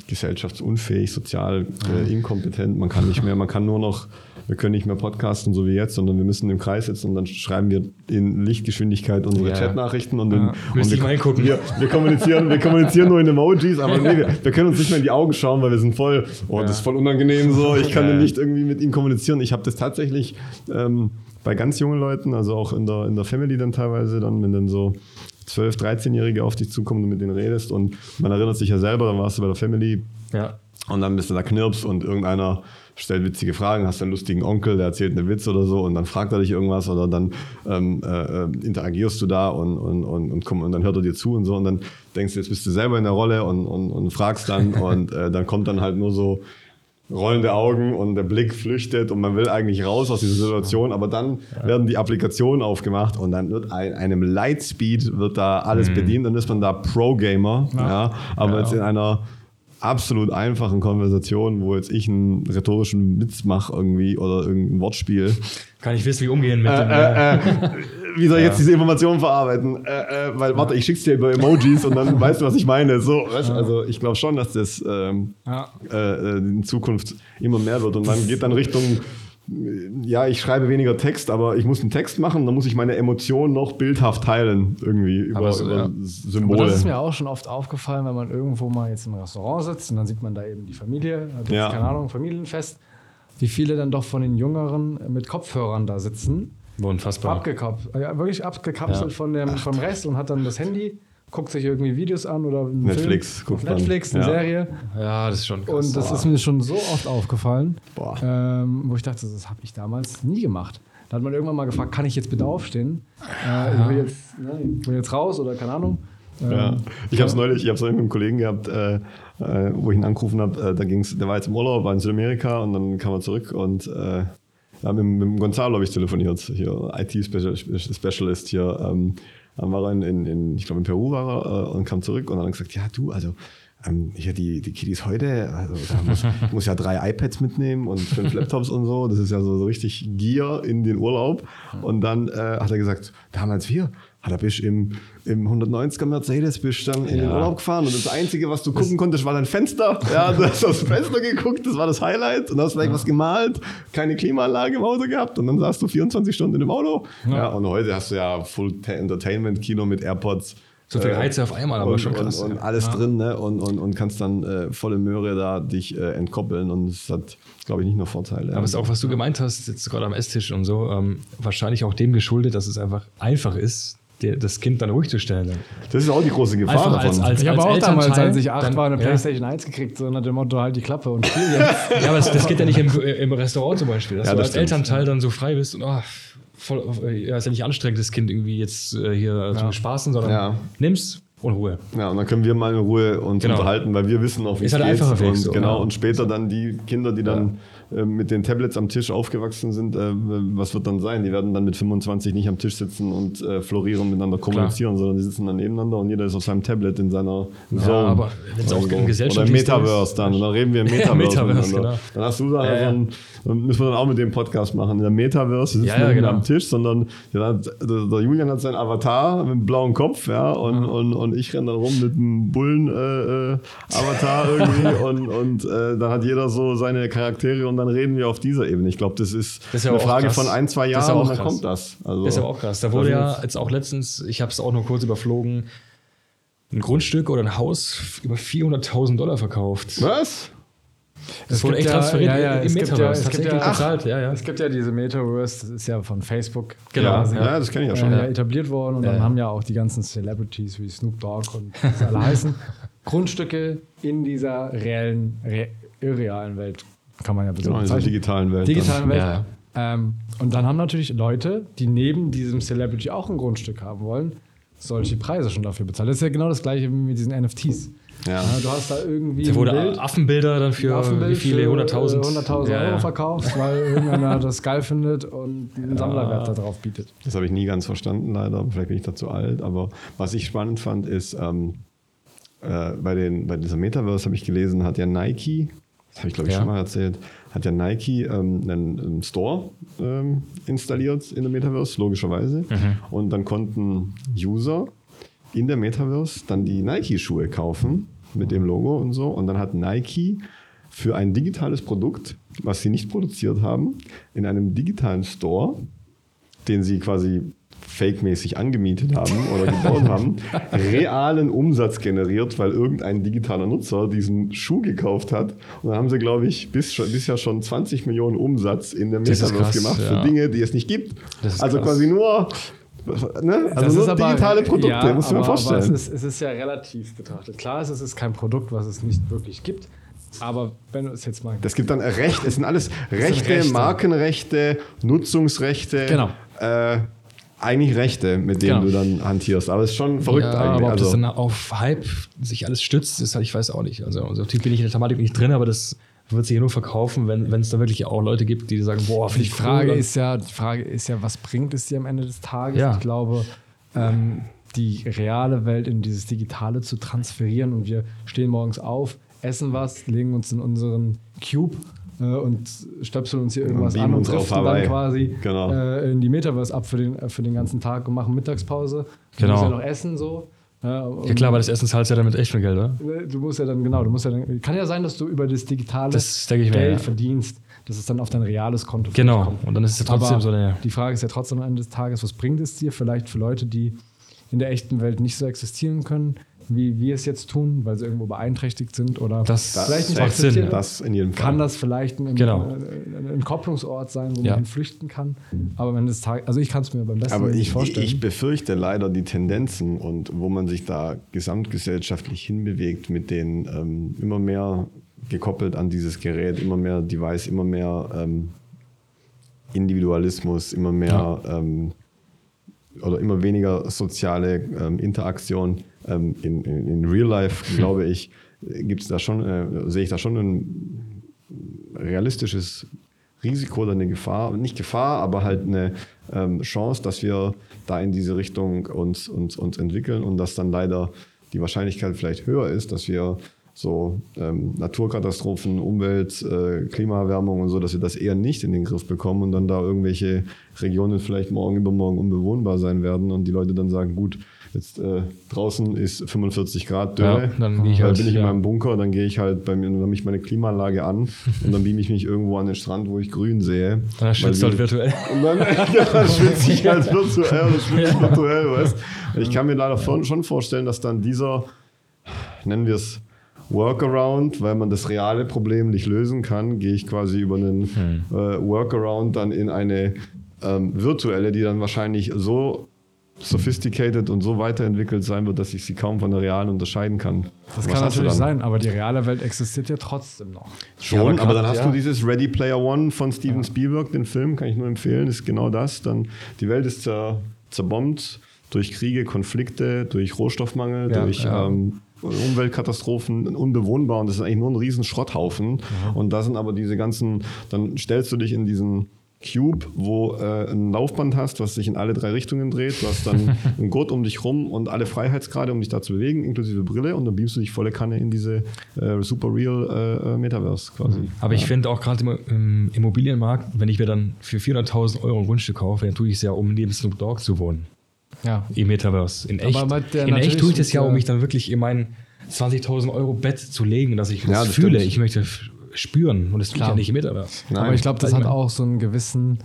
gesellschaftsunfähig, sozial äh, inkompetent. Man kann nicht mehr, man kann nur noch, wir können nicht mehr podcasten, so wie jetzt, sondern wir müssen im Kreis sitzen und dann schreiben wir in Lichtgeschwindigkeit unsere Ja. Chatnachrichten und, in, und wir, mal hingucken. wir, wir, kommunizieren, wir kommunizieren nur in Emojis, aber nee, wir, wir können uns nicht mehr in die Augen schauen, weil wir sind voll, oh, das ist voll unangenehm so, ich kann Ja. nicht irgendwie mit ihm kommunizieren. Ich habe das tatsächlich ähm, bei ganz jungen Leuten, also auch in der, in der Family dann teilweise, dann, wenn dann so 12-, 13-Jährige auf dich zukommen und mit denen redest und man erinnert sich ja selber, dann warst du bei der Family Ja. Und dann bist du da knirps und irgendeiner stellt witzige Fragen, hast einen lustigen Onkel, der erzählt einen Witz oder so und dann fragt er dich irgendwas oder dann ähm, äh, interagierst du da und, und, und, und, komm, und dann hört er dir zu und so und dann denkst du, jetzt bist du selber in der Rolle und, und, und fragst dann (laughs) und äh, dann kommt dann halt nur so rollende Augen und der Blick flüchtet und man will eigentlich raus aus dieser Situation, aber dann werden die Applikationen aufgemacht und dann wird ein, einem Lightspeed wird da alles bedient und ist man da Pro-Gamer, ja. aber jetzt in einer absolut einfachen Konversation, wo jetzt ich einen rhetorischen Witz mache irgendwie oder irgendein Wortspiel. Kann ich wissen, wie umgehen mit dem. Äh, äh, wie soll ich jetzt diese Informationen verarbeiten? Äh, äh, weil, warte, ich schick's dir über Emojis und dann (laughs) weißt du, was ich meine. So, weißt, also ich glaube schon, dass das ähm, Ja. äh, in Zukunft immer mehr wird und man geht dann Richtung, äh, ja, ich schreibe weniger Text, aber ich muss einen Text machen, dann muss ich meine Emotionen noch bildhaft teilen, irgendwie über, Aber so, über ja. Aber Symbole. das ist mir auch schon oft aufgefallen, wenn man irgendwo mal jetzt im Restaurant sitzt und dann sieht man da eben die Familie, jetzt, Ja. keine Ahnung, Familienfest, wie viele dann doch von den Jüngeren mit Kopfhörern da sitzen. Unfassbar. Abgekapselt, ja, wirklich abgekapselt Ja. von dem, vom Rest und hat dann das Handy, guckt sich irgendwie Videos an oder einen Netflix Film. Netflix, eine Ja. Serie. Ja, das ist schon krass. Und das ist mir schon so oft aufgefallen, Boah. ähm, wo ich dachte, das habe ich damals nie gemacht. Da hat man irgendwann mal gefragt, kann ich jetzt bitte aufstehen? Äh, ich, will jetzt, ne, ich will jetzt raus oder keine Ahnung. Ja. Ähm, Ich habe es neulich, ich habe neulich mit einem Kollegen gehabt, äh, äh, wo ich ihn angerufen habe. Äh, da ging's, der war jetzt im Urlaub, war in Südamerika und dann kam er zurück und äh, ja, mit, mit dem Gonzalo habe ich telefoniert, hier IT-Specialist hier. Ähm, dann war er in, in, ich glaube in Peru war er äh, und kam zurück und dann hat gesagt, ja du, also ähm, hier die, die Kiddies heute, also da muss, ich (laughs) muss ja drei iPads mitnehmen und fünf Laptops und so. Das ist ja so, so richtig Gier in den Urlaub. Und dann äh, hat er gesagt, damals wir, hat er bist im, im 190er Mercedes bist dann in den Ja. Urlaub gefahren und das Einzige, was du gucken konntest, war dein Fenster. Ja, (laughs) du hast aus dem Fenster geguckt, das war das Highlight und hast vielleicht was gemalt, keine Klimaanlage im Auto gehabt und dann saßt du 24 Stunden dem Auto. Ja, und heute hast du ja Full Entertainment Kino mit AirPods. So viel Äh, Reize auf einmal, aber und, schon krass. Und, und ja. alles drin, ne? Und, und, und kannst dann äh, volle Möhre da dich äh, entkoppeln und es hat, glaube ich, nicht nur Vorteile. Aber es ist auch, was du gemeint hast, jetzt gerade am Esstisch und so, ähm, wahrscheinlich auch dem geschuldet, dass es einfach einfach ist, das Kind dann ruhig zu stellen. das ist auch die große Gefahr Einfach davon. als- als- Ich habe auch damals, als ich acht dann- war, eine ja. Playstation 1 gekriegt, so nach dem Motto, halt die Klappe und spiel jetzt. (laughs) Ja, aber das, das geht ja nicht im, im Restaurant zum Beispiel, dass Ja, du das als stimmt. Elternteil dann so frei bist und oh, voll, ja, ist ja nicht anstrengend, das Kind irgendwie jetzt äh, hier zu bespaßen, sondern Ja. nimm's und Ruhe. Ja, und dann können wir mal in Ruhe uns Genau. unterhalten, weil wir wissen auch, wie Ist es halt geht. einfacher Weg und, so, genau, ja. und später dann die Kinder, die dann mit den Tablets am Tisch aufgewachsen sind, äh, was wird dann sein? Die werden dann mit 25 nicht am Tisch sitzen und äh, florieren, miteinander kommunizieren, sondern die sitzen dann nebeneinander und jeder ist auf seinem Tablet in seiner Zone. aber wenn's auch Irgendwo. ein gesellschaftliches Oder im Metaverse dann. Und dann reden wir im (laughs) Metaverse. Metaverse, genau. Dann hast du da Ja, so ja. ein, dann müssen wir dann auch mit dem Podcast machen. In der Metaverse sitzen Ja, ja, genau. am Tisch, sondern ja, der, Julian hat seinen Avatar mit einem blauen Kopf, ja, und, und, und ich renne dann rum mit einem Bullen-Avatar irgendwie (laughs) und, und äh, dann hat jeder so seine Charaktere und dann reden wir auf dieser Ebene. Ich glaube, das ist, Das ist ja eine auch Frage krass. von ein, zwei Jahren ja und dann krass. kommt das. Also, Das ist aber auch krass. Da wurde ja jetzt auch letztens, ich habe es auch nur kurz überflogen, ein Grundstück oder ein Haus über 400.000 Dollar verkauft. Was? Das wurde gibt echt transferiert ja, ja, im es gibt Metaverse. ja- es gibt ja- bezahlt. Ja, ja. Es gibt ja diese Metaverse, das ist ja von Facebook Genau. quasi, Ja, das kenne ich ja schon. äh, Ja. etabliert worden und Ja, dann ja. haben ja auch die ganzen Celebrities wie Snoop Dogg und sie alle (laughs) heißen, Grundstücke in dieser reellen, re irrealen Welt, kann man ja Genau, in bezeichnen. dieser digitalen Welt. digitalen Welt. Ja. Ähm, und dann haben natürlich Leute, die neben diesem Celebrity auch ein Grundstück haben wollen, solche Preise schon dafür bezahlt. Das ist ja genau das gleiche wie mit diesen NFTs. Ja. du hast da irgendwie Da ein wurde Bild, Affenbilder dann für Affenbild wie viele? für, 100.000? äh, 100.000 Ja, Euro ja. verkauft, weil irgendeiner (laughs) das geil findet und einen Sammlerwert da drauf bietet. Das habe ich nie ganz verstanden, leider. Vielleicht bin ich da zu alt. Aber was ich spannend fand, ist, ähm, äh, bei, den, bei dieser Metaverse habe ich gelesen, hat ja Nike, das habe ich glaube ich Ja. schon mal erzählt, hat ja Nike ähm, einen, einen Store ähm, installiert in der Metaverse, logischerweise. Und dann konnten User in der Metaverse dann die Nike-Schuhe kaufen mit dem Logo und so. Und dann hat Nike für ein digitales Produkt, was sie nicht produziert haben, in einem digitalen Store den sie quasi fake-mäßig angemietet haben oder gebaut haben, realen Umsatz generiert, weil irgendein digitaler Nutzer diesen Schuh gekauft hat. Und dann haben sie, glaube ich, bis bisher schon 20 Millionen Umsatz in der Metaverse gemacht ja. für Dinge, die es nicht gibt. Also krass. quasi nur, ne? also Das nur ist aber- digitale Produkte, ja, musst du dir mal aber- vorstellen. Aber es, ist, es ist ja relativ betrachtet. Klar, ist, es ist kein Produkt, was es nicht wirklich gibt. Aber wenn du es jetzt mal. Das gibt dann Recht, es sind alles Rechte, Rechte. Markenrechte, Nutzungsrechte. Genau. Äh, eigentlich Rechte, mit denen Genau. du dann hantierst. Aber es ist schon verrückt Ja, eigentlich. aber ob also, das dann auf Hype sich alles stützt, ist halt, ich weiß auch nicht. Also so tief bin ich in der Thematik nicht drin, aber das wird sich ja nur verkaufen, wenn wenn es da wirklich auch Leute gibt, die sagen, boah, finde Die ich Frage cool. ist ja, die Frage ist ja, was bringt es dir am Ende des Tages? Ja. Ich glaube, ähm, die reale Welt in dieses Digitale zu transferieren und wir stehen morgens auf, essen was, legen uns in unseren Cube und stöpseln uns hier irgendwas an und driften dann quasi Genau. äh, in die Metaverse ab für den, äh, für den ganzen Tag und machen Mittagspause. Du Genau. musst ja noch essen so. Ja, Ja klar, aber das Essen zahlst du ja damit echt viel Geld, oder? Ne, Du musst ja dann, genau, du musst ja dann, kann ja sein, dass du über das digitale Das Geld ja. verdienst, dass es dann auf dein reales Konto Genau. kommt. Und dann ist es ja trotzdem Aber so eine. die Frage ist ja trotzdem am Ende des Tages, was bringt es dir vielleicht für Leute, die in der echten Welt nicht so existieren können, wie wir es jetzt tun, weil sie irgendwo beeinträchtigt sind oder Das vielleicht nicht macht. Sinn. Das in jedem Fall. Kann das vielleicht ein, Genau. ein, ein Kopplungsort sein, wo Ja. man flüchten kann? Aber am Ende des Tages, also ich kann es mir beim besten Aber Willen nicht ich, vorstellen. ich befürchte leider die Tendenzen und wo man sich da gesamtgesellschaftlich hinbewegt mit den ähm, immer mehr gekoppelt an dieses Gerät, immer mehr Device, immer mehr ähm, Individualismus, immer mehr ähm, oder immer weniger soziale ähm, Interaktion ähm, in, in, in Real Life, glaube ich, gibt es da schon, äh, sehe ich da schon ein realistisches Risiko oder eine Gefahr, nicht Gefahr, aber halt eine ähm, Chance, dass wir da in diese Richtung uns, uns, uns entwickeln und dass dann leider die Wahrscheinlichkeit vielleicht höher ist, dass wir so ähm, Naturkatastrophen, Umwelt, äh, Klimaerwärmung und so, dass wir das eher nicht in den Griff bekommen und dann da irgendwelche Regionen vielleicht morgen übermorgen unbewohnbar sein werden und die Leute dann sagen, gut, jetzt äh, draußen ist 45 Grad Dürre, Ja, dann ich halt, bin ich in ja. meinem Bunker, dann gehe ich halt bei mir, dann nehme ich meine Klimaanlage an und dann beame ich mich irgendwo an den Strand, wo ich grün sehe. Dann schwitzt halt virtuell. und dann, (laughs) ja, dann schwitze ich halt virtuell oder schwitze virtuell, weißt Ich kann mir leider schon vorstellen, dass dann dieser, nennen wir es Workaround, weil man das reale Problem nicht lösen kann, gehe ich quasi über einen äh, Workaround dann in eine ähm, virtuelle, die dann wahrscheinlich so sophisticated und so weiterentwickelt sein wird, dass ich sie kaum von der realen unterscheiden kann. Das Was kann natürlich sein, aber die reale Welt existiert ja trotzdem noch. Schon, Ja, aber, aber dann hast ja. du dieses Ready Player One von Steven Spielberg, den Film, kann ich nur empfehlen, ist genau das. Dann die Welt ist zer, zerbombt durch Kriege, Konflikte, durch Rohstoffmangel, Ja, durch ja. Ähm, Umweltkatastrophen, unbewohnbar und das ist eigentlich nur ein riesen Schrotthaufen. Und da sind aber diese ganzen, dann stellst du dich in diesen Cube, wo äh, ein Laufband hast, was sich in alle drei Richtungen dreht. Du hast dann (laughs) einen Gurt um dich rum und alle Freiheitsgrade, um dich da zu bewegen, inklusive Brille. Und dann beamst du dich volle Kanne in diese äh, Super Real äh, äh, Metaverse quasi. Aber ich finde auch gerade im, im Immobilienmarkt, wenn ich mir dann für 400.000 Euro ein Grundstück kaufe, dann tue ich es ja, um neben Snoop Dogg zu wohnen. Ja. Im Metaverse. In echt, Aber mit der in echt tue ich das ja, um mich dann wirklich in mein 20.000 Euro Bett zu legen, dass ich das, Ja, das fühle. stimmt. Ich möchte spüren und das tue ich Klar. ja nicht im Metaverse. Nein. Aber ich glaube, das Weiß hat auch so einen gewissen.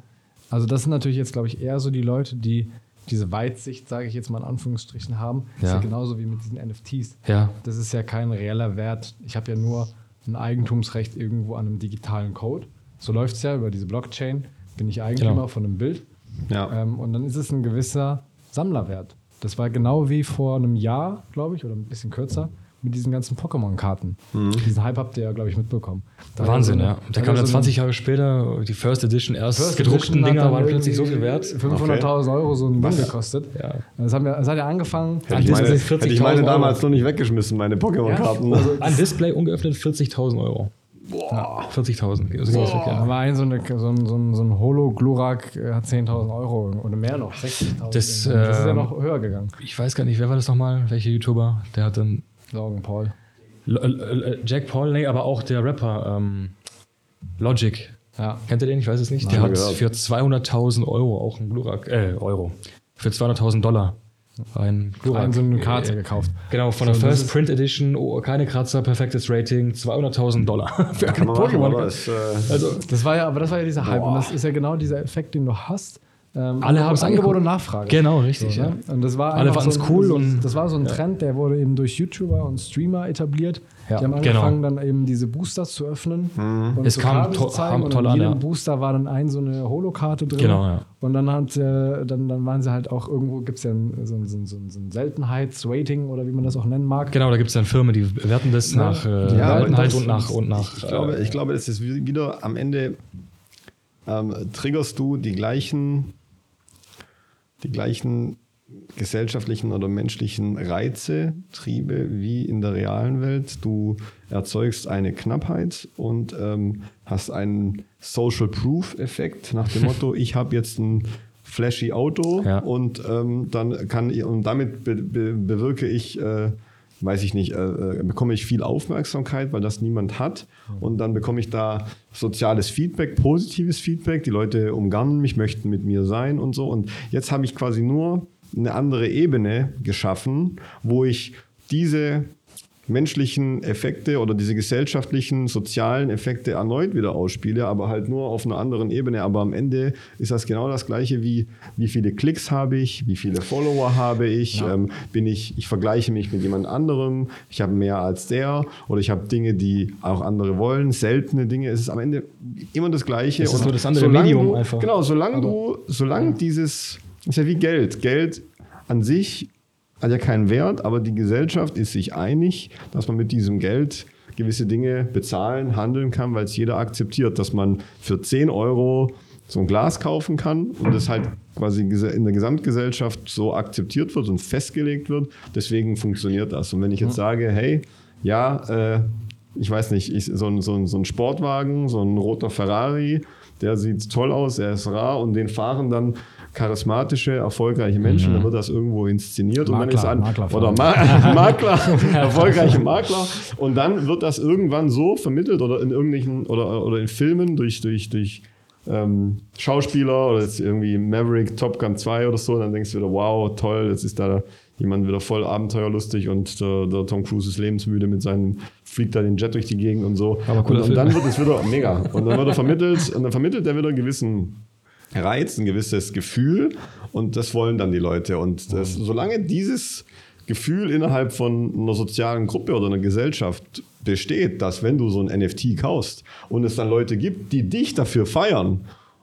Also, das sind natürlich jetzt, glaube ich, eher so die Leute, die diese Weitsicht, sage ich jetzt mal in Anführungsstrichen, haben. Das ist Ja. ja genauso wie mit diesen NFTs. Ja. Das ist ja kein reeller Wert. Ich habe ja nur ein Eigentumsrecht irgendwo an einem digitalen Code. So läuft es ja über diese Blockchain. Bin ich Eigentümer Genau. von einem Bild. Ja. Ähm, und dann ist es ein gewisser Sammlerwert. Das war genau wie vor einem Jahr, glaube ich, oder ein bisschen kürzer, mit diesen ganzen Pokémon-Karten. Diesen Hype habt ihr ja, glaube ich, mitbekommen. Da Mhm. Wahnsinn, ja. so eine- Da war kam dann so 20 Jahre später die First Edition erst First gedruckten Edition Dinger waren plötzlich so viel wert. 500.000 Euro so ein Ding gekostet. Ja. Das, haben wir, das hat ja angefangen. Hätte ich, meine, Display 40.000 hätte ich meine Euro. damals noch nicht weggeschmissen, meine Pokémon-Karten. Ja, also- Ein Display ungeöffnet 40.000 Euro. Boah. 40.000. Also war ein so, eine, so ein, so ein, so ein Holo-Glurak, äh, hat 10.000 Euro oder mehr noch, 60.000. Das, das ist ja ähm, noch höher gegangen. Ich weiß gar nicht, wer war das nochmal? Welcher YouTuber? Der hat dann. Logan Paul. L L L Jack Paul, nee, aber auch der Rapper ähm, Logic. Ja. Kennt ihr den? Ich weiß es nicht. Nein, der hat gehört. für 200.000 Euro auch einen Glurak, äh, Euro. Für 200.000 Dollar. Ein. Ein so eine Karte Äh, gekauft. Genau, von der So, das First Print Edition, oh, keine Kratzer, perfektes Rating, 200.000 Dollar. (laughs) Für machen, Pokémon. aber es, äh, Also, Das war ja, aber das war ja dieser Hype. Boah. Und das ist ja genau dieser Effekt, den du hast. Ähm, Alle haben's Angebot angeguckt. und Nachfrage. Genau, richtig, So, ne? Und das war Alle einfach fanden's so ein, cool und- das war so ein Trend, der wurde eben durch YouTuber und Streamer etabliert. Ja, die haben genau. angefangen, dann eben diese Boosters zu öffnen. Und Es so kam Karten to- zu zeigen. Und toll in an, jedem ja. Booster war dann ein so eine Holokarte drin. Genau, ja. Und dann, hat, äh, dann, dann waren sie halt auch irgendwo, gibt es ja ein, so, ein- so, ein- so, ein- so ein Seltenheitsrating oder wie man das auch nennen mag. genau, da gibt es dann Firmen, die bewerten das Ja. nach äh, Seltenheit und nach. Und nach ich, glaube, äh, ich glaube, das ist wie- wieder am Ende ähm, triggerst du die gleichen, die gleichen gesellschaftlichen oder menschlichen Reize, Triebe wie in der realen Welt. Du erzeugst eine Knappheit und ähm, hast einen Social Proof-Effekt nach dem Motto, (laughs) ich habe jetzt ein flashy Auto Ja. und ähm, dann kann ich, und damit be, be, bewirke ich äh, weiß ich nicht, äh, äh, bekomme ich viel Aufmerksamkeit, weil das niemand hat. Und dann bekomme ich da soziales Feedback, positives Feedback. Die Leute umgarnen mich, möchten mit mir sein und so. Und jetzt habe ich quasi nur eine andere Ebene geschaffen, wo ich diese menschlichen Effekte oder diese gesellschaftlichen, sozialen Effekte erneut wieder ausspiele, aber halt nur auf einer anderen Ebene. Aber am Ende ist das genau das Gleiche wie, wie viele Klicks habe ich, wie viele Follower habe ich, ähm, bin ich, ich vergleiche mich mit jemand anderem, ich habe mehr als der oder ich habe Dinge, die auch andere wollen, seltene Dinge. Es ist am Ende immer das Gleiche. Es ist Und nur das andere Medium du, einfach. Genau, solange du, solange dieses, ist ja wie Geld. Geld an sich hat ja keinen Wert, aber die Gesellschaft ist sich einig, dass man mit diesem Geld gewisse Dinge bezahlen, handeln kann, weil es jeder akzeptiert, dass man für 10 Euro so ein Glas kaufen kann und das halt quasi in der Gesamtgesellschaft so akzeptiert wird und festgelegt wird. Deswegen funktioniert das. Und wenn ich jetzt sage, hey, ja, äh, ich weiß nicht, ich, so, ein, so, ein, so ein Sportwagen, so ein roter Ferrari, der sieht toll aus, er ist rar und den fahren dann charismatische, erfolgreiche Menschen, dann wird das irgendwo inszeniert und dann ist ein Makler- oder Ma (laughs) Makler, (laughs) erfolgreiche Makler. Und dann wird das irgendwann so vermittelt oder in irgendwelchen oder, oder in Filmen durch durch durch ähm, Schauspieler oder jetzt irgendwie Maverick, Top Gun 2 oder so, dann denkst du wieder, wow, toll, jetzt ist da jemand wieder voll abenteuerlustig und der, der Tom Cruise ist lebensmüde mit seinem, fliegt da den Jet durch die Gegend und so. Aber cooler und, und dann wird es wieder mega. Und dann wird er vermittelt, und dann vermittelt er wieder einen gewissen Reiz, ein gewisses Gefühl und das wollen dann die Leute. Und das, solange dieses Gefühl innerhalb von einer sozialen Gruppe oder einer Gesellschaft besteht, dass wenn du so ein NFT kaufst und es dann Leute gibt, die dich dafür feiern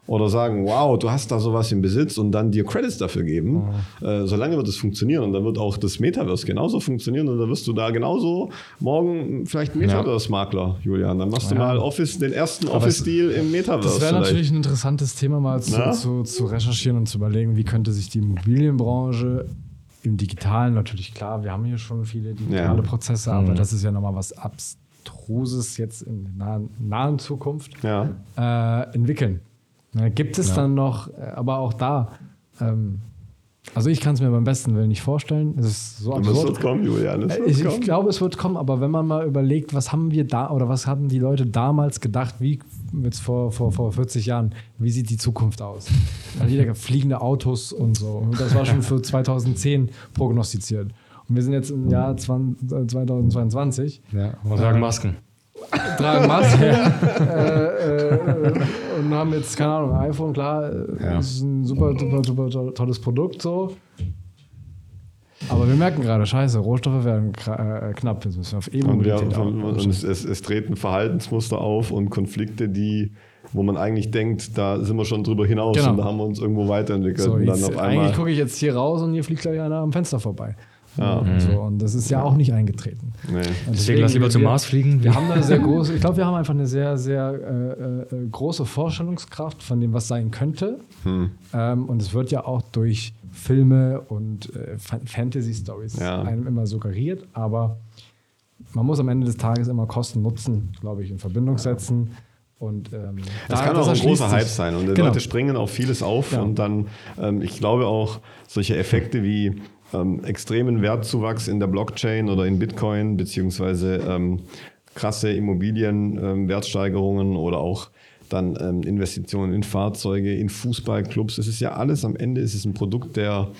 oder sagen, wow, du hast da sowas im Besitz und dann dir Credits dafür geben, äh, solange wird es funktionieren und dann wird auch das Metaverse genauso funktionieren und dann wirst du da genauso morgen vielleicht ein Metaverse-Makler, Julian. Dann machst du mal Office, den ersten Office-Deal im Metaverse. Das wäre natürlich ein interessantes Thema, mal zu, zu, zu recherchieren und zu überlegen, wie könnte sich die Immobilienbranche im Digitalen, natürlich klar, wir haben hier schon viele digitale Ja. Prozesse, aber das ist ja nochmal was Abstruses jetzt in der nahen, nahen Zukunft Ja. äh, entwickeln. Gibt es dann noch, äh, aber auch da, ähm, also ich kann es mir beim besten Willen nicht vorstellen. Es ist so absurd. wird kommen, Julian. Äh, wird Ich, ich glaube, es wird kommen, aber wenn man mal überlegt, was haben wir da oder was haben die Leute damals gedacht, wie jetzt vor, vor, vor 40 Jahren, wie sieht die Zukunft aus? Da jeder fliegende Autos und so. Und das war schon für 2010 prognostiziert. Und wir sind jetzt im Jahr 20, äh, 2022, Ja, man sagen Masken. Tragen (laughs) Maske äh, äh, und haben jetzt, keine Ahnung, ein iPhone, klar, Ja. ist ein super, super, super to- tolles Produkt so. Aber wir merken gerade, scheiße, Rohstoffe werden äh, knapp. Jetzt müssen wir auf Und, wir, E-Mobilität und, und umstellen. es, es, es treten Verhaltensmuster auf und Konflikte, die, wo man eigentlich denkt, da sind wir schon drüber hinaus Genau. und da haben wir uns irgendwo weiterentwickelt. So, und dann jetzt, auf einmal. eigentlich gucke ich jetzt hier raus und hier fliegt gleich einer am Fenster vorbei. Ja. Und, so, und das ist ja auch nicht eingetreten. Nee. Und Deswegen lass lieber zum Mars fliegen. Wir haben da eine sehr (laughs) große, ich glaube, wir haben einfach eine sehr, sehr äh, äh, große Vorstellungskraft von dem, was sein könnte. Hm. Ähm, und es wird ja auch durch Filme und äh, Fa- Fantasy-Stories Ja. einem immer suggeriert, aber man muss am Ende des Tages immer Kosten Nutzen, glaube ich, in Verbindung setzen. Und ähm, Das da- kann auch ein großer Hype sein und die Genau. Leute springen auf vieles auf Ja. und dann, ähm, ich glaube auch, solche Effekte wie ähm, extremen Wertzuwachs in der Blockchain oder in Bitcoin, beziehungsweise ähm, krasse Immobilienwertsteigerungen oder auch dann ähm, Investitionen in Fahrzeuge, in Fußballclubs. Das ist ja alles am Ende ist es ein Produkt der,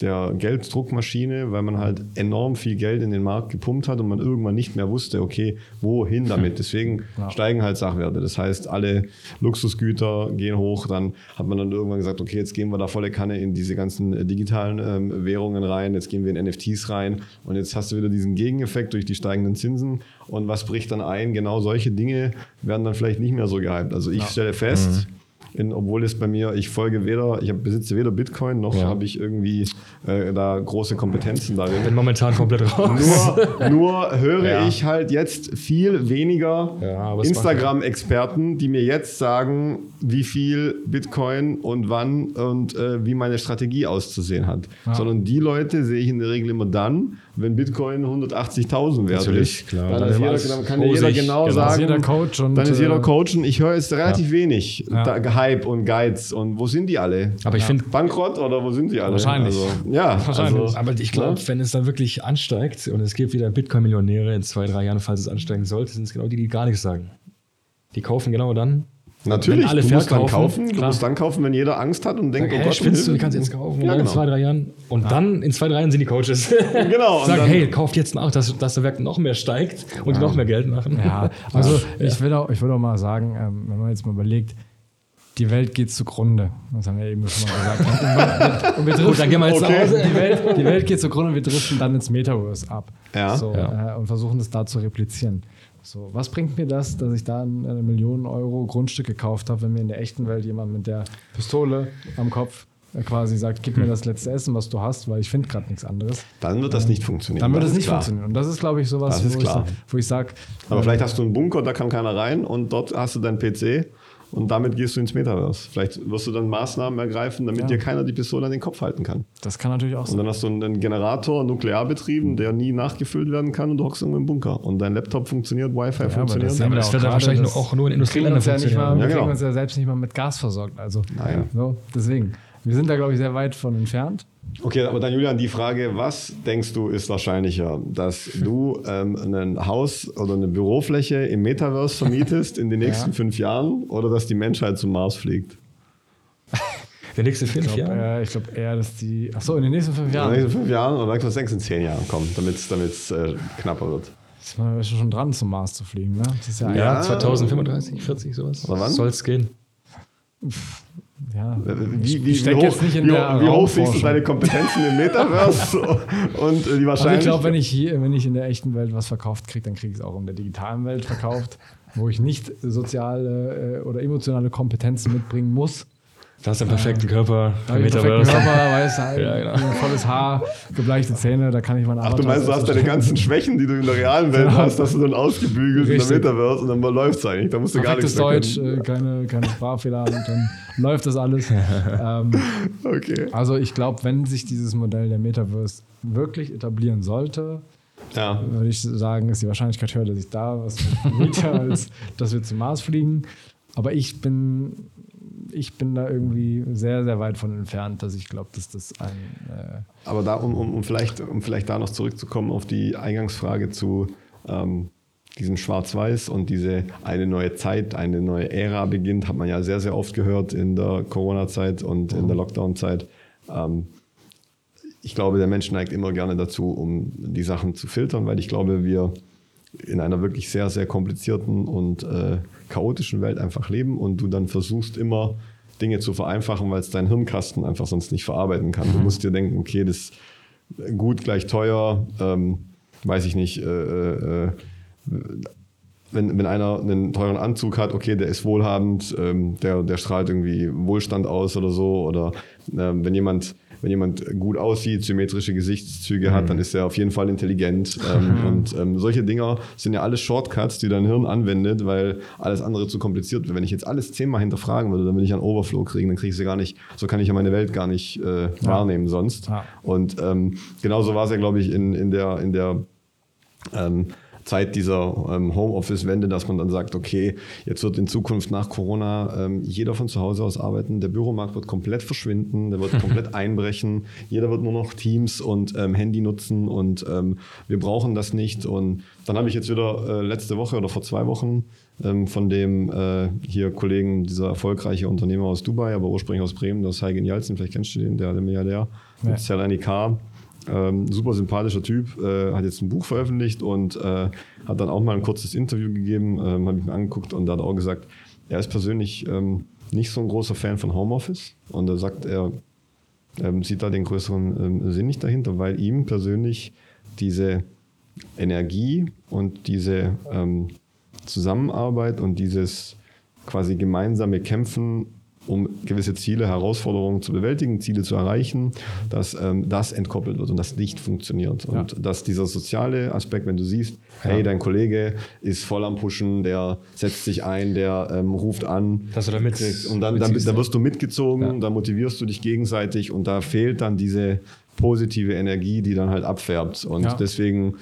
der Gelddruckmaschine, weil man halt enorm viel Geld in den Markt gepumpt hat und man irgendwann nicht mehr wusste, okay, wohin damit. (laughs) Deswegen Ja. steigen halt Sachwerte. Das heißt, alle Luxusgüter gehen hoch. Dann hat man dann irgendwann gesagt, okay, jetzt gehen wir da volle Kanne in diese ganzen äh, digitalen ähm, Währungen rein. Jetzt gehen wir in NFTs rein. Und jetzt hast du wieder diesen Gegeneffekt durch die steigenden Zinsen. Und was bricht dann ein? Genau solche Dinge werden dann vielleicht nicht mehr so gehypt. Also ich stelle fest, in, obwohl es bei mir, ich folge weder, ich besitze weder Bitcoin noch Ja. habe ich irgendwie äh, da große Kompetenzen darin. bin momentan komplett raus. Nur, nur höre Ja. ich halt jetzt viel weniger Ja, Instagram-Experten, die mir jetzt sagen, wie viel Bitcoin und wann und äh, wie meine Strategie auszusehen hat. Sondern die Leute sehe ich in der Regel immer dann, wenn Bitcoin 180.000 wert Natürlich, ist. klar. Dann, Dann ist jeder, dann kann ja jeder genau genau. sagen. Ist jeder Coach und, dann ist jeder äh, Coach und ich höre jetzt relativ wenig da, Hype und Guides. Und wo sind die alle? Aber ich finde, Bankrott oder wo sind die alle? Wahrscheinlich. Also, ja, Wahrscheinlich. Also, aber ich glaube, wenn es dann wirklich ansteigt und es gibt wieder Bitcoin-Millionäre in zwei, drei Jahren, falls es ansteigen sollte, sind es genau die, die gar nichts sagen. Die kaufen genau dann. Natürlich, alle du musst dann kaufen, du klar. musst dann kaufen, wenn jeder Angst hat und denkt, Sagen, oh hey, Gott, spinnst du, die kannst du jetzt kaufen. Und Ja, dann in genau. zwei, drei Jahren. Und dann in zwei, drei Jahren sind die Coaches. (laughs) Genau. und Sagen, dann- hey, kauft jetzt nach, dass, dass der Wert noch mehr steigt und die noch mehr Geld machen. Ja, (laughs) also ich will auch, ich will auch mal sagen, ähm, wenn man jetzt mal überlegt, die Welt geht zugrunde. Das haben wir eben schon mal gesagt. Und, wir- (laughs) Gut, dann gehen wir jetzt Okay. nach Hause. Die Welt, die Welt geht zugrunde und wir driften dann ins Metaverse ab. Ja. So, Ja. Äh, und versuchen das da zu replizieren. So, was bringt mir das, dass ich da ein eine Million Euro Grundstück gekauft habe, wenn mir in der echten Welt jemand mit der Pistole am Kopf äh, quasi sagt, gib mir das letzte Essen, was du hast, weil ich finde gerade nichts anderes. Dann wird das nicht funktionieren. Dann wird das nicht klar. funktionieren. Und das ist, glaube ich, sowas, wo, ich, wo ich sage, Aber vielleicht hast du einen Bunker, da kann keiner rein und dort hast du deinen PC und damit gehst du ins Metaverse. Vielleicht wirst du dann Maßnahmen ergreifen, damit Ja. dir keiner die Pistole an den Kopf halten kann. Das kann natürlich auch Und sein. dann hast du einen Generator, nuklear betrieben, der nie nachgefüllt werden kann und du hockst irgendwo im Bunker. Und dein Laptop funktioniert, Wi-Fi aber funktioniert. das sehen Aber das wird dann wahrscheinlich das- auch nur in Industrieländern uns ja nicht mal, funktionieren. wir Ja, kriegen uns ja selbst nicht mal mit Gas versorgt. Also, Nein. so, deswegen. Wir sind da, glaube ich, sehr weit von entfernt. Okay, aber dann Julian, die Frage, was denkst du ist wahrscheinlicher, dass du ähm, ein Haus oder eine Bürofläche im Metaverse vermietest in den (laughs) nächsten Ja. fünf Jahren oder dass die Menschheit zum Mars fliegt? Die nächste fünf Ich glaube Jahre? äh, ich glaub eher, dass die. Achso, in den nächsten fünf In den Jahren. nächsten fünf Jahren oder was denkst du in zehn Jahren kommen, damit es äh, knapper wird? Ist man schon dran, zum Mars zu fliegen, ne? Das ist ja, Ja. Ja, 2035, 40, sowas. Oder wann? Soll es gehen? Ja. Wie, ich wie, wie, jetzt hoch, nicht in wie, der wie hoch siehst du deine Kompetenzen im Metaverse (laughs) und die Also ich Wahrscheinlichkeit? glaube, wenn ich hier, wenn ich in der echten Welt was verkauft kriege, dann kriege ich es auch in der digitalen Welt verkauft, wo ich nicht soziale äh, oder emotionale Kompetenzen mitbringen muss. Da hast du einen perfekten Körper ich einen perfekten Metaverse. Körper, weiß halt, (laughs) Ja, genau. ein volles Haar, gebleichte Zähne, da kann ich meine Ach, du meinst, du hast deine ganzen (laughs) Schwächen, die du in der realen Welt Genau. hast, hast du dann ausgebügelt in der Metaverse und dann läuft es eigentlich. Da musst du gar perfektes nichts mehr Deutsch, äh, keine, keine Sprachfehler und dann läuft das alles. (laughs) ähm, Okay. also ich glaube, wenn sich dieses Modell der Metaverse wirklich etablieren sollte, Ja. würde ich sagen, ist die Wahrscheinlichkeit höher, dass ich da was miete, als dass wir zum Mars fliegen. Aber ich bin, ich bin da irgendwie sehr, sehr weit von entfernt, dass ich glaube, dass das ein. Äh, Aber da, um, um, um, vielleicht, um vielleicht da noch zurückzukommen auf die Eingangsfrage zu ähm, diesem Schwarz-Weiß und diese eine neue Zeit, eine neue Ära beginnt, hat man ja sehr, sehr oft gehört in der Corona-Zeit und in der Lockdown-Zeit. Ähm, ich glaube, der Mensch neigt immer gerne dazu, um die Sachen zu filtern, weil ich glaube, wir in einer wirklich sehr, sehr komplizierten und äh, chaotischen Welt einfach leben und du dann versuchst immer Dinge zu vereinfachen, weil es dein Hirnkasten einfach sonst nicht verarbeiten kann. Du musst dir denken, okay, das ist gut gleich teuer, ähm, weiß ich nicht, äh, äh, wenn, wenn einer einen teuren Anzug hat, okay, der ist wohlhabend, ähm, der, der strahlt irgendwie Wohlstand aus oder so. Oder ähm, wenn jemand wenn jemand gut aussieht, symmetrische Gesichtszüge hat, dann ist er auf jeden Fall intelligent. Ähm, und ähm, solche Dinger sind ja alles Shortcuts, die dein Hirn anwendet, weil alles andere zu kompliziert wird. Wenn ich jetzt alles zehnmal hinterfragen würde, dann würde ich einen Overflow kriegen, dann kriege ich sie gar nicht, so kann ich ja meine Welt gar nicht äh, wahrnehmen sonst. Ja. Und ähm, genauso war es ja, glaube ich, in, in der, in der ähm, Zeit dieser ähm, Homeoffice-Wende, dass man dann sagt, okay, jetzt wird in Zukunft nach Corona ähm, jeder von zu Hause aus arbeiten, der Büromarkt wird komplett verschwinden, der wird (laughs) komplett einbrechen, jeder wird nur noch Teams und ähm, Handy nutzen und ähm, wir brauchen das nicht. Und dann habe ich jetzt wieder äh, letzte Woche oder vor zwei Wochen ähm, von dem äh, hier Kollegen, dieser erfolgreiche Unternehmer aus Dubai, aber ursprünglich aus Bremen, das ist Heigen Jalzin, vielleicht kennst du den, der, der Milliardär, Ja. mit Selani K. Ähm, super sympathischer Typ, äh, hat jetzt ein Buch veröffentlicht und äh, hat dann auch mal ein kurzes Interview gegeben, ähm, habe ich mir angeguckt und hat er auch gesagt, er ist persönlich ähm, nicht so ein großer Fan von Homeoffice und da sagt er, ähm, sieht da den größeren ähm, Sinn nicht dahinter, weil ihm persönlich diese Energie und diese ähm, Zusammenarbeit und dieses quasi gemeinsame Kämpfen, um gewisse Ziele, Herausforderungen zu bewältigen, Ziele zu erreichen, dass ähm, das entkoppelt wird und das nicht funktioniert. Und dass dieser soziale Aspekt, wenn du siehst, hey, dein Kollege ist voll am Pushen, der setzt sich ein, der ähm, ruft an. Dass du da mit- und dann, dann, dann ja. wirst du mitgezogen, Ja. da motivierst du dich gegenseitig und da fehlt dann diese positive Energie, die dann halt abfärbt. Und Ja. deswegen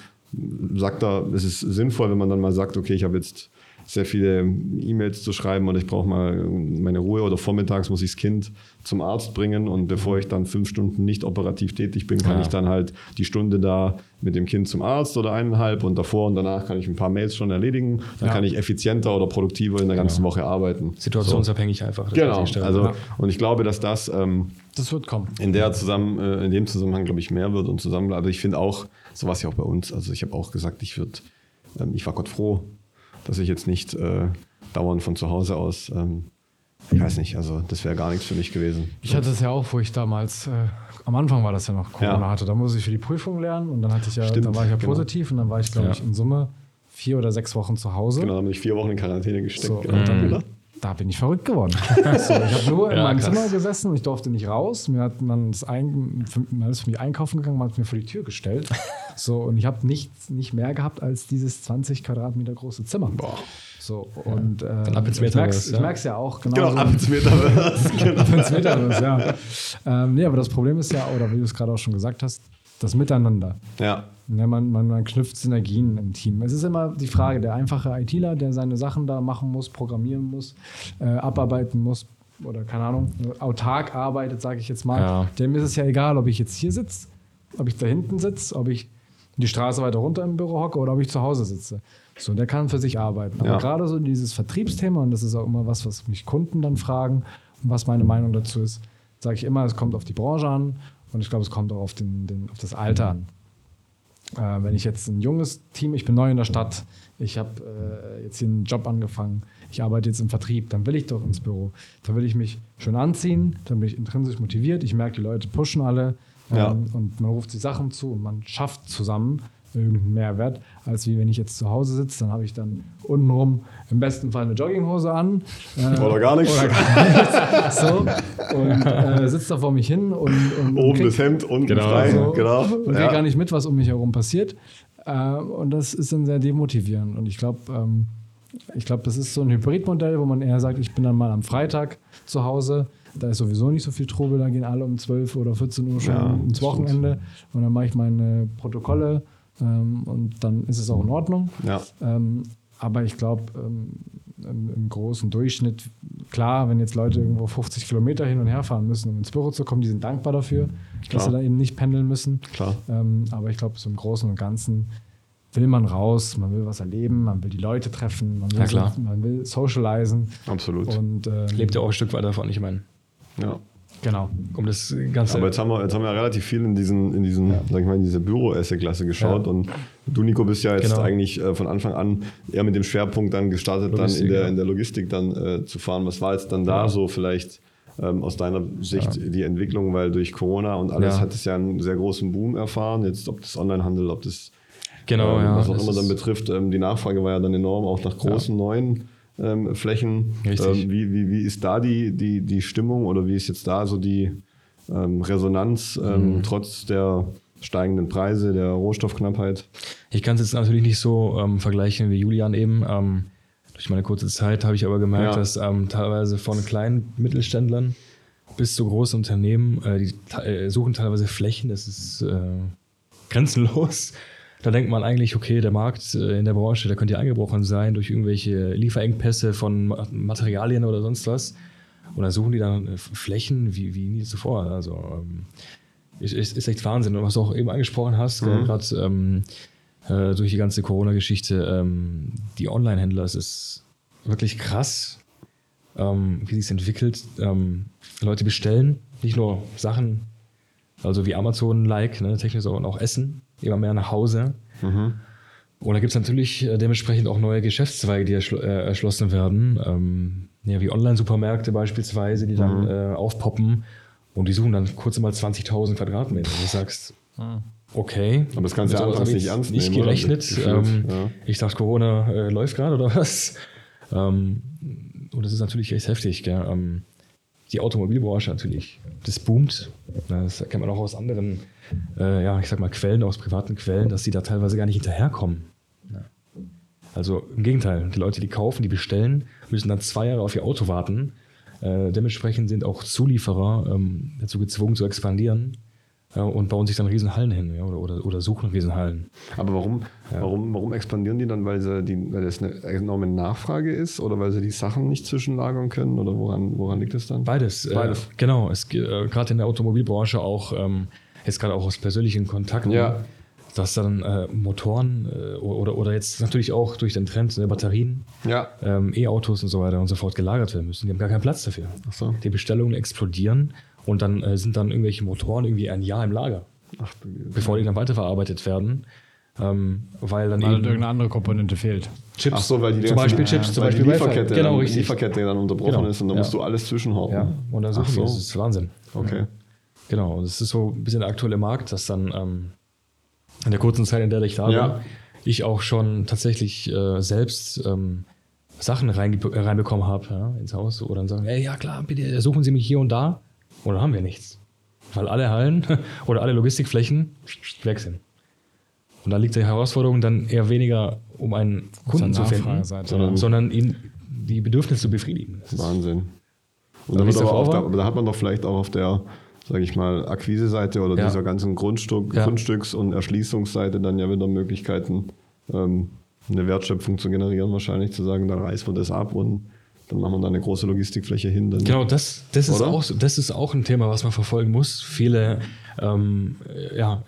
sagt er, es ist sinnvoll, wenn man dann mal sagt, okay, ich habe jetzt sehr viele E-Mails zu schreiben und ich brauche mal meine Ruhe oder vormittags muss ich das Kind zum Arzt bringen und bevor ich dann fünf Stunden nicht operativ tätig bin, kann Ja. ich dann halt die Stunde da mit dem Kind zum Arzt oder eineinhalb und davor und danach kann ich ein paar Mails schon erledigen. Dann Ja. kann ich effizienter oder produktiver in der ganzen Woche arbeiten. Situationsabhängig einfach. das Genau. Also, stellen. und ich glaube, dass das ähm, das wird kommen. in der zusammen, äh, in dem Zusammenhang, glaube ich, mehr wird und zusammen. Aber ich finde auch, so war es ja auch bei uns. Also ich habe auch gesagt, ich würde, ähm, ich war Gott froh, dass ich jetzt nicht äh, dauernd von zu Hause aus, ähm, ich weiß nicht, also das wäre gar nichts für mich gewesen. Ich hatte es ja auch, wo ich damals, äh, am Anfang war das ja noch Corona Ja. hatte, da musste ich für die Prüfung lernen und dann hatte ich ja, Stimmt, dann war ich ja genau. positiv und dann war ich, glaube Ja. ich, in Summe vier oder sechs Wochen zu Hause. Genau, dann bin ich vier Wochen in Quarantäne gesteckt. So, genau. und dann, Oder? Da bin ich verrückt geworden. (laughs) so, ich habe nur in Ja, meinem krass. Zimmer gesessen und ich durfte nicht raus. Mir hat man das ein, man ist für mich einkaufen gegangen, man hat es mir vor die Tür gestellt. (laughs) So, und ich habe nichts nicht mehr gehabt als dieses 20 Quadratmeter große Zimmer. Boah. So, und äh, Dann ab ins ich Metaverse, ich ja. ja auch, genau. Genau, so- ab ins Metaverse. (laughs) genau. ins Metaverse, ja. Ähm, nee, aber das Problem ist ja, oder wie du es gerade auch schon gesagt hast, das Miteinander. Ja, Ja, man, man, man knüpft Synergien im Team. Es ist immer die Frage, der einfache ITler, der seine Sachen da machen muss, programmieren muss, äh, abarbeiten muss oder keine Ahnung, autark arbeitet, sage ich jetzt mal. Ja. Dem ist es ja egal, ob ich jetzt hier sitze, ob ich da hinten sitze, ob ich die Straße weiter runter im Büro hocke oder ob ich zu Hause sitze. So, der kann für sich arbeiten. Aber Ja. gerade so dieses Vertriebsthema, und das ist auch immer was, was mich Kunden dann fragen und was meine Meinung dazu ist, sage ich immer, es kommt auf die Branche an und ich glaube, es kommt auch auf, den, den, auf das Alter an. Äh, wenn ich jetzt ein junges Team, ich bin neu in der Stadt, ich habe äh, jetzt hier einen Job angefangen, ich arbeite jetzt im Vertrieb, dann will ich doch ins Büro. Dann will ich mich schön anziehen, dann bin ich intrinsisch motiviert, ich merke, die Leute pushen alle ähm, Ja. und man ruft sich Sachen zu und man schafft zusammen irgendeinen Mehrwert, als wie wenn ich jetzt zu Hause sitze, dann habe ich dann untenrum im besten Fall eine Jogginghose an. äh, Oder gar nichts. Oder gar nichts. (laughs) So, und äh, sitze da vor mich hin und, und Oben krieg- das Hemd, unten Genau. frei. so. Genau. und kriege Ja. gar nicht mit, was um mich herum passiert. Äh, und das ist dann sehr demotivierend. Und ich glaube, ähm, ich glaube, das ist so ein Hybridmodell, wo man eher sagt, ich bin dann mal am Freitag zu Hause. Da ist sowieso nicht so viel Trubel, da gehen alle um 12 oder 14 Uhr schon Ja, ins. Wochenende. Und dann mache ich meine Protokolle ähm, und dann ist es auch in Ordnung. Ja. Ähm, aber ich glaube, ähm, im, im großen Durchschnitt, klar, wenn jetzt Leute irgendwo 50 Kilometer hin und her fahren müssen, um ins Büro zu kommen, die sind dankbar dafür, dass Klar. sie da eben nicht pendeln müssen. Klar. Ähm, aber ich glaube, so im Großen und Ganzen will man raus, man will was erleben, man will die Leute treffen, man will, Ja, klar. so- man will socialisen. Absolut. Und ähm, Lebt ja auch ein Stück weit davon, ich meine, Ja. Genau. um das Ganze. Aber jetzt haben, wir, jetzt haben wir ja relativ viel in diesen, in diesen, sag ich mal, in diese Büro-Esse-Klasse geschaut. Ja. Und du, Nico, bist ja jetzt Genau. eigentlich äh, von Anfang an eher mit dem Schwerpunkt dann gestartet, Logistik, dann in der, ja. in der Logistik dann äh, zu fahren. Was war jetzt dann da Ja. so vielleicht ähm, aus deiner Sicht die Entwicklung? Weil durch Corona und alles Ja. hat es ja einen sehr großen Boom erfahren. Jetzt, ob das Onlinehandel, ob das genau, ähm, ja. was auch immer dann betrifft. Ähm, die Nachfrage war ja dann enorm, auch nach großen neuen ähm, Flächen. Richtig. Ähm, wie, wie, wie ist da die, die, die Stimmung oder wie ist jetzt da so die ähm, Resonanz ähm, Mhm. trotz der steigenden Preise, der Rohstoffknappheit? Ich kann es jetzt natürlich nicht so ähm, vergleichen wie Julian eben. Ähm, durch meine kurze Zeit habe ich aber gemerkt, Ja. dass teilweise von kleinen Mittelständlern bis zu großen Unternehmen, äh, die äh, suchen teilweise Flächen, das ist äh, grenzenlos. Da denkt man eigentlich, okay, der Markt äh, in der Branche, der könnte ja eingebrochen sein durch irgendwelche Lieferengpässe von Ma- Materialien oder sonst was. Und da suchen die dann äh, Flächen wie, wie nie zuvor. Also ähm, ist, ist, echt Wahnsinn. Und was du auch eben angesprochen hast, Mhm. gerade ähm, äh, durch die ganze Corona-Geschichte, ähm, die Online-Händler, es ist wirklich krass, ähm, wie sich entwickelt. Ähm, Leute bestellen nicht nur Sachen, also wie Amazon-like, ne, technisch, sondern auch Essen, immer mehr nach Hause. Und da gibt es natürlich äh, dementsprechend auch neue Geschäftszweige, die erschl äh, erschlossen werden. Ähm, ja, wie Online-Supermärkte beispielsweise, die dann äh, aufpoppen und die suchen dann kurz mal 20.000 Quadratmeter. Und du sagst, okay. Aber das kannst du ja nicht ich ernst nehmen, gerechnet. Ähm, ja. Ich dachte, Corona äh, läuft gerade oder was? Ähm, und das ist natürlich echt heftig. Gell? Ähm, die Automobilbranche natürlich, das boomt. Das kennt man auch aus anderen, äh, ja, ich sag mal, Quellen, aus privaten Quellen, dass die da teilweise gar nicht hinterherkommen. Also im Gegenteil, die Leute, die kaufen, die bestellen, müssen dann zwei Jahre auf ihr Auto warten. Äh, dementsprechend sind auch Zulieferer ähm, dazu gezwungen zu expandieren äh, und bauen sich dann Riesenhallen hin ja, oder, oder, oder suchen Riesenhallen. Aber warum, warum, warum expandieren die dann? Weil, sie die, weil das eine enorme Nachfrage ist oder weil sie die Sachen nicht zwischenlagern können? Oder woran, woran liegt es dann? Beides. Beides. Äh, genau. Es, ge- äh, gerade in der Automobilbranche auch, ähm, jetzt gerade auch aus persönlichen Kontakten, Ja. dass dann äh, Motoren äh, oder, oder jetzt natürlich auch durch den Trend der Batterien, Ja. ähm, E-Autos und so weiter und so fort gelagert werden müssen. Die haben gar keinen Platz dafür. So. Die Bestellungen explodieren und dann äh, sind dann irgendwelche Motoren irgendwie ein Jahr im Lager, Ach, bevor die dann weiterverarbeitet werden. Ähm, weil dann Weil eben irgendeine andere Komponente fehlt. Chips, Ach so, weil die zum Beispiel Chips, zum Beispiel die. Lieferkette, genau dann, richtig. Lieferkette dann unterbrochen Genau. ist und dann Ja. musst du alles zwischenhauen. Ja, und dann Ach suchen so. das ist Wahnsinn. Okay. Genau, das ist so ein bisschen der aktuelle Markt, dass dann ähm, in der kurzen Zeit, in der ich da Ja. bin, ich auch schon tatsächlich äh, selbst ähm, Sachen äh, reinbekommen habe ja, ins Haus oder dann sagen, ey, ja klar, bitte suchen Sie mich hier und da. Oder haben wir nichts. Weil alle Hallen (laughs) oder alle Logistikflächen weg sind. Und da liegt die Herausforderung dann eher weniger, um einen Kunden zu finden, sondern, sondern ihn die Bedürfnisse zu befriedigen. Das Wahnsinn. Und Da da, da, hat man doch vielleicht auch auf der, sage ich mal, Akquise-Seite oder Ja. dieser ganzen Grundstück, Ja. Grundstücks- und Erschließungsseite dann ja wieder Möglichkeiten, ähm, eine Wertschöpfung zu generieren, wahrscheinlich zu sagen, da reißen wir das ab und dann machen wir da eine große Logistikfläche hin. Dann Genau, das, das, ist Oder? auch, das ist auch ein Thema, was man verfolgen muss. Viele ähm, äh, ja,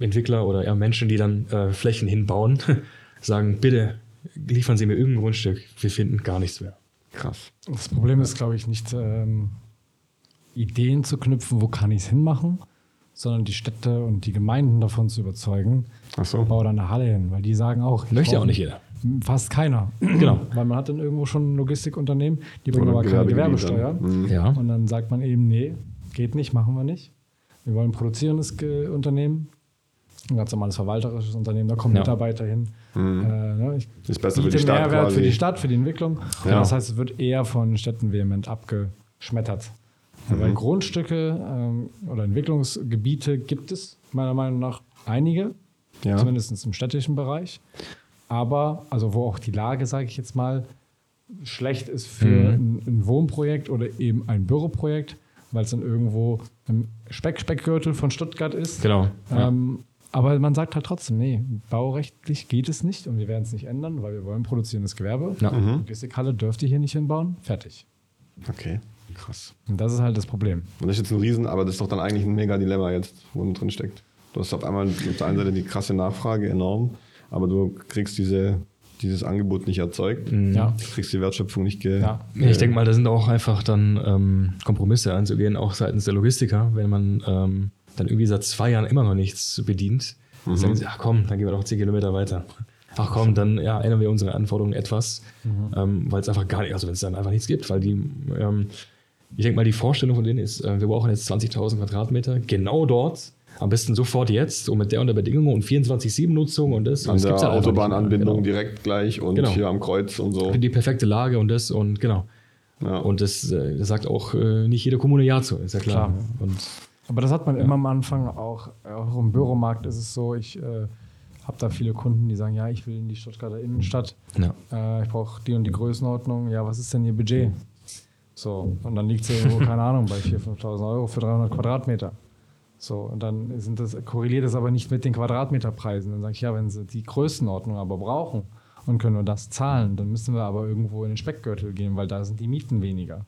Entwickler oder eher Menschen, die dann äh, Flächen hinbauen, (laughs) sagen, bitte liefern Sie mir irgendein Grundstück, wir finden gar nichts mehr. krass. Das Problem ist, glaube ich, nicht ähm, Ideen zu knüpfen, wo kann ich es hinmachen, sondern die Städte und die Gemeinden davon zu überzeugen, Ach so. bau da eine Halle hin, weil die sagen auch, ich Möchte ja auch nicht jeder. Fast keiner. (clears throat) Genau. Weil man hat dann irgendwo schon ein Logistikunternehmen, die bringen aber keine. Gewerbesteuer. Mhm. Ja. Und dann sagt man eben, nee, geht nicht, machen wir nicht. Wir wollen ein produzierendes Ge- Unternehmen, ein ganz normales verwalterisches Unternehmen, da kommen Ja. Mitarbeiter hin. Äh, ne, ich Ist besser für biete die Stadt Mehrwert quasi. für die Stadt, für die Entwicklung. Ja. Und das heißt, es wird eher von Städten vehement abgeschmettert. Mhm. Weil Grundstücke ähm, oder Entwicklungsgebiete gibt es meiner Meinung nach einige, Ja. zumindest im städtischen Bereich. Aber, also wo auch die Lage, sage ich jetzt mal, schlecht ist für Mhm. ein, ein Wohnprojekt oder eben ein Büroprojekt, weil es dann irgendwo im Speck Speckgürtel von Stuttgart ist. Genau. Ja. Ähm, aber man sagt halt trotzdem, nee, baurechtlich geht es nicht und wir werden es nicht ändern, weil wir wollen produzierendes Gewerbe. Ja. Mhm. Logistikhalle dürft ihr hier nicht hinbauen. Fertig. Okay, krass. Und das ist halt das Problem. Und das ist jetzt ein Riesen, aber das ist doch dann eigentlich ein mega Dilemma jetzt, wo man drin steckt. Du hast auf einmal auf der einen Seite die krasse Nachfrage enorm, aber du kriegst diese, dieses Angebot nicht erzeugt. Ja. Du kriegst die Wertschöpfung nicht ge Ja. Ja, Ich denke mal, da sind auch einfach dann ähm, Kompromisse anzugehen, auch seitens der Logistiker, wenn man ähm, dann irgendwie seit zwei Jahren immer noch nichts bedient. Dann sagen sie, ach komm, dann gehen wir doch 10 Kilometer weiter. Ach komm, dann ja, ändern wir unsere Anforderungen etwas, ähm, weil es einfach gar nicht, also wenn es dann einfach nichts gibt, weil die, ähm, ich denke mal, die Vorstellung von denen ist, äh, wir brauchen jetzt 20.000 Quadratmeter, genau dort, am besten sofort jetzt und mit der und der Bedingung und 24-7-Nutzung und das. Und An das der. Autobahnanbindung Genau. direkt gleich und Genau. hier am Kreuz und so. Die perfekte Lage und das und genau. Ja. Und das, äh, das sagt auch äh, nicht jede Kommune Ja zu, ist ja klar. Klar. Und Aber das hat man immer am Anfang auch, auch im Büromarkt ist es so, ich äh, habe da viele Kunden, die sagen, ja, ich will in die Stuttgarter Innenstadt, ja. äh, ich brauche die und die Größenordnung, ja, was ist denn Ihr Budget? So, und dann liegt es irgendwo, (laughs) keine Ahnung, bei 4.000, 5.000 Euro für 300 Quadratmeter. So, und dann sind das, korreliert das aber nicht mit den Quadratmeterpreisen. Dann sage ich, ja, wenn Sie die Größenordnung aber brauchen und können wir das zahlen, dann müssen wir aber irgendwo in den Speckgürtel gehen, weil da sind die Mieten weniger.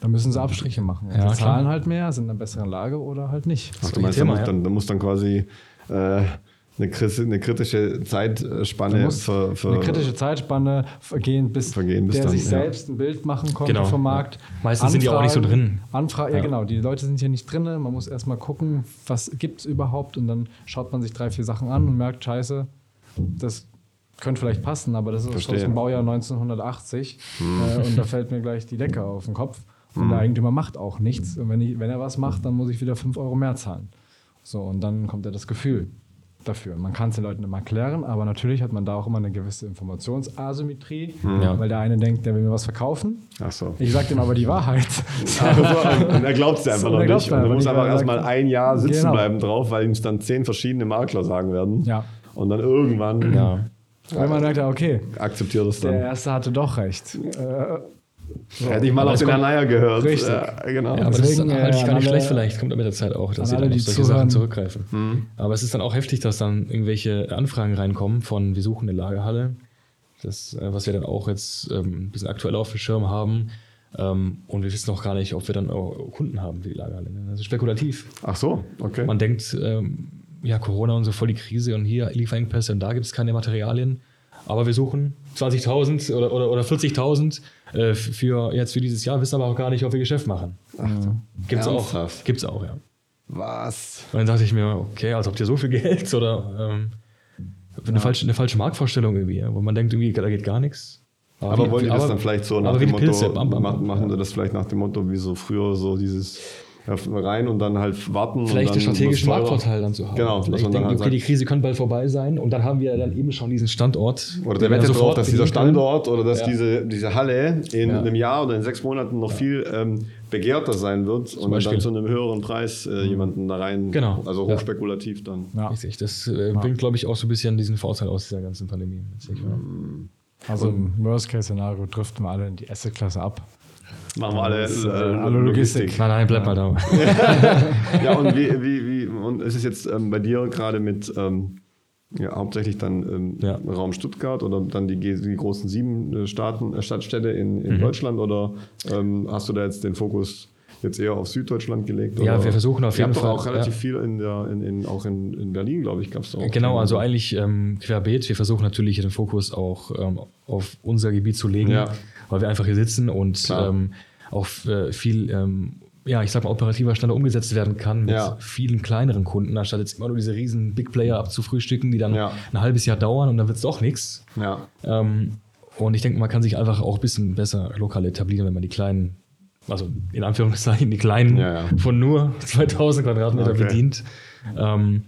Da müssen sie Abstriche machen. Ja, sie klar. zahlen halt mehr, sind in einer besseren Lage oder halt nicht. Ach, So du meinst, Thema, da, muss ja. dann, da muss dann quasi äh, eine, kritische Zeitspanne für, für eine kritische Zeitspanne vergehen, bis, Vergehen, bis der dann, sich ja. selbst ein Bild machen konnte Genau, vom ja. Markt. Meistens sind die auch nicht so drin. Anfra ja. Ja. genau. Die Leute sind ja nicht drin. Man muss erstmal gucken, was gibt es überhaupt. Und dann schaut man sich drei, vier Sachen an und merkt, scheiße, das könnte vielleicht passen, aber das ist aus Verstehe. dem Baujahr 1980. Äh, und da fällt mir gleich die Decke auf den Kopf. Und der Eigentümer macht auch nichts. Und wenn, ich, wenn er was macht, dann muss ich wieder 5 Euro mehr zahlen. So, und dann kommt ja das Gefühl dafür. Man kann es den Leuten immer erklären, aber natürlich hat man da auch immer eine gewisse Informationsasymmetrie, Ja. weil der eine denkt, der will mir was verkaufen. Ach so. Ich sage ihm aber die Wahrheit. (laughs) Also, und er glaubt es einfach (laughs) So, noch nicht. Und er muss einfach weil er erstmal ein Jahr sitzen Genau. bleiben drauf, weil ihm es dann zehn verschiedene Makler sagen werden. Ja. Und dann irgendwann ja. Wenn man merkt, okay, akzeptiert es der dann. Erste hatte doch recht. Äh, so. Hätte ich mal auf den Anaya gehört. Richtig. Ja, genau. Ja, aber das ist Deswegen, dann halte ich äh, gar nicht alle- schlecht vielleicht, kommt mit der Zeit auch, dass sie dann auf die solche zuhören. Sachen zurückgreifen. Aber es ist dann auch heftig, dass dann irgendwelche Anfragen reinkommen von, wir suchen eine Lagerhalle. Das, äh, was wir dann auch jetzt ähm, ein bisschen aktuell auf dem Schirm haben. Ähm, und wir wissen noch gar nicht, ob wir dann auch Kunden haben für die Lagerhalle. ne? Das ist spekulativ. Ach so, okay. Man denkt, ähm, ja, Corona und so voll die Krise und hier Lieferengpässe und da gibt es keine Materialien. Aber wir suchen 20.000 oder, oder, oder 40.000 äh, für jetzt für dieses Jahr, wissen aber auch gar nicht, ob wir Geschäft machen. Gibt's auch. Ernsthaft? Gibt's auch, ja. Was? Und dann dachte ich mir, okay, also habt ihr so viel (laughs) Geld oder ähm, eine, falsche, eine falsche Marktvorstellung irgendwie, ja, wo man denkt, irgendwie, da geht gar nichts. Aber wie- wollen die das aber- dann vielleicht so nach aber dem Motto, Pilze, bam, bam, machen, bam. machen sie das vielleicht nach dem Motto, wie so früher so dieses ja, rein und dann halt warten. Vielleicht dann strategischen. Marktvorteil dann zu haben. Genau, dass Vielleicht man dann denken, halt okay, die sagt- Krise könnte bald vorbei sein und dann haben wir dann eben schon diesen Standort. Oder den der wettet drauf, dass dieser. Standort oder dass Ja. diese, diese Halle in Ja. einem Jahr oder in sechs Monaten noch viel ähm, begehrter sein wird und Beispiel. dann zu einem höheren Preis äh, jemanden da rein, Genau. also Ja. hochspekulativ dann. Ja. Richtig. Das äh, bringt, glaube ich, auch so ein bisschen diesen Vorteil aus dieser ganzen Pandemie. ja. Also im Worst-Case-Szenario driften wir alle in die Asset-Klasse ab. Machen wir alle, äh, äh, alle Logistik. Nein, nein, bleib mal da. (laughs) ja, und wie, (laughs) wie, wie, und es ist jetzt ähm, bei dir gerade mit ähm, ja, hauptsächlich dann ähm, Ja. Raum Stuttgart oder dann die, die großen sieben äh, Staaten, äh, Stadtstädte in, Mhm. in Deutschland oder ähm, hast du da jetzt den Fokus jetzt eher auf Süddeutschland gelegt? Ja, oder? wir versuchen auf jeden Fall, auch relativ ja. viel in der, in, in, auch in, in Berlin, glaube ich, gab es auch. Genau, also eigentlich ähm, querbeet. Wir versuchen natürlich den Fokus auch ähm, auf unser Gebiet zu legen, Ja. weil wir einfach hier sitzen und ähm, auch äh, viel, ähm, ja, ich sag mal, operativer schneller umgesetzt werden kann mit Ja. vielen kleineren Kunden, anstatt jetzt immer nur diese riesen Big Player abzufrühstücken, die dann Ja. ein halbes Jahr dauern und dann wird es doch nichts. Ja, Ähm, und ich denke, man kann sich einfach auch ein bisschen besser lokal etablieren, wenn man die kleinen, also in Anführungszeichen die kleinen Ja, von nur (laughs) 2000 Quadratmeter Okay. bedient. Ähm,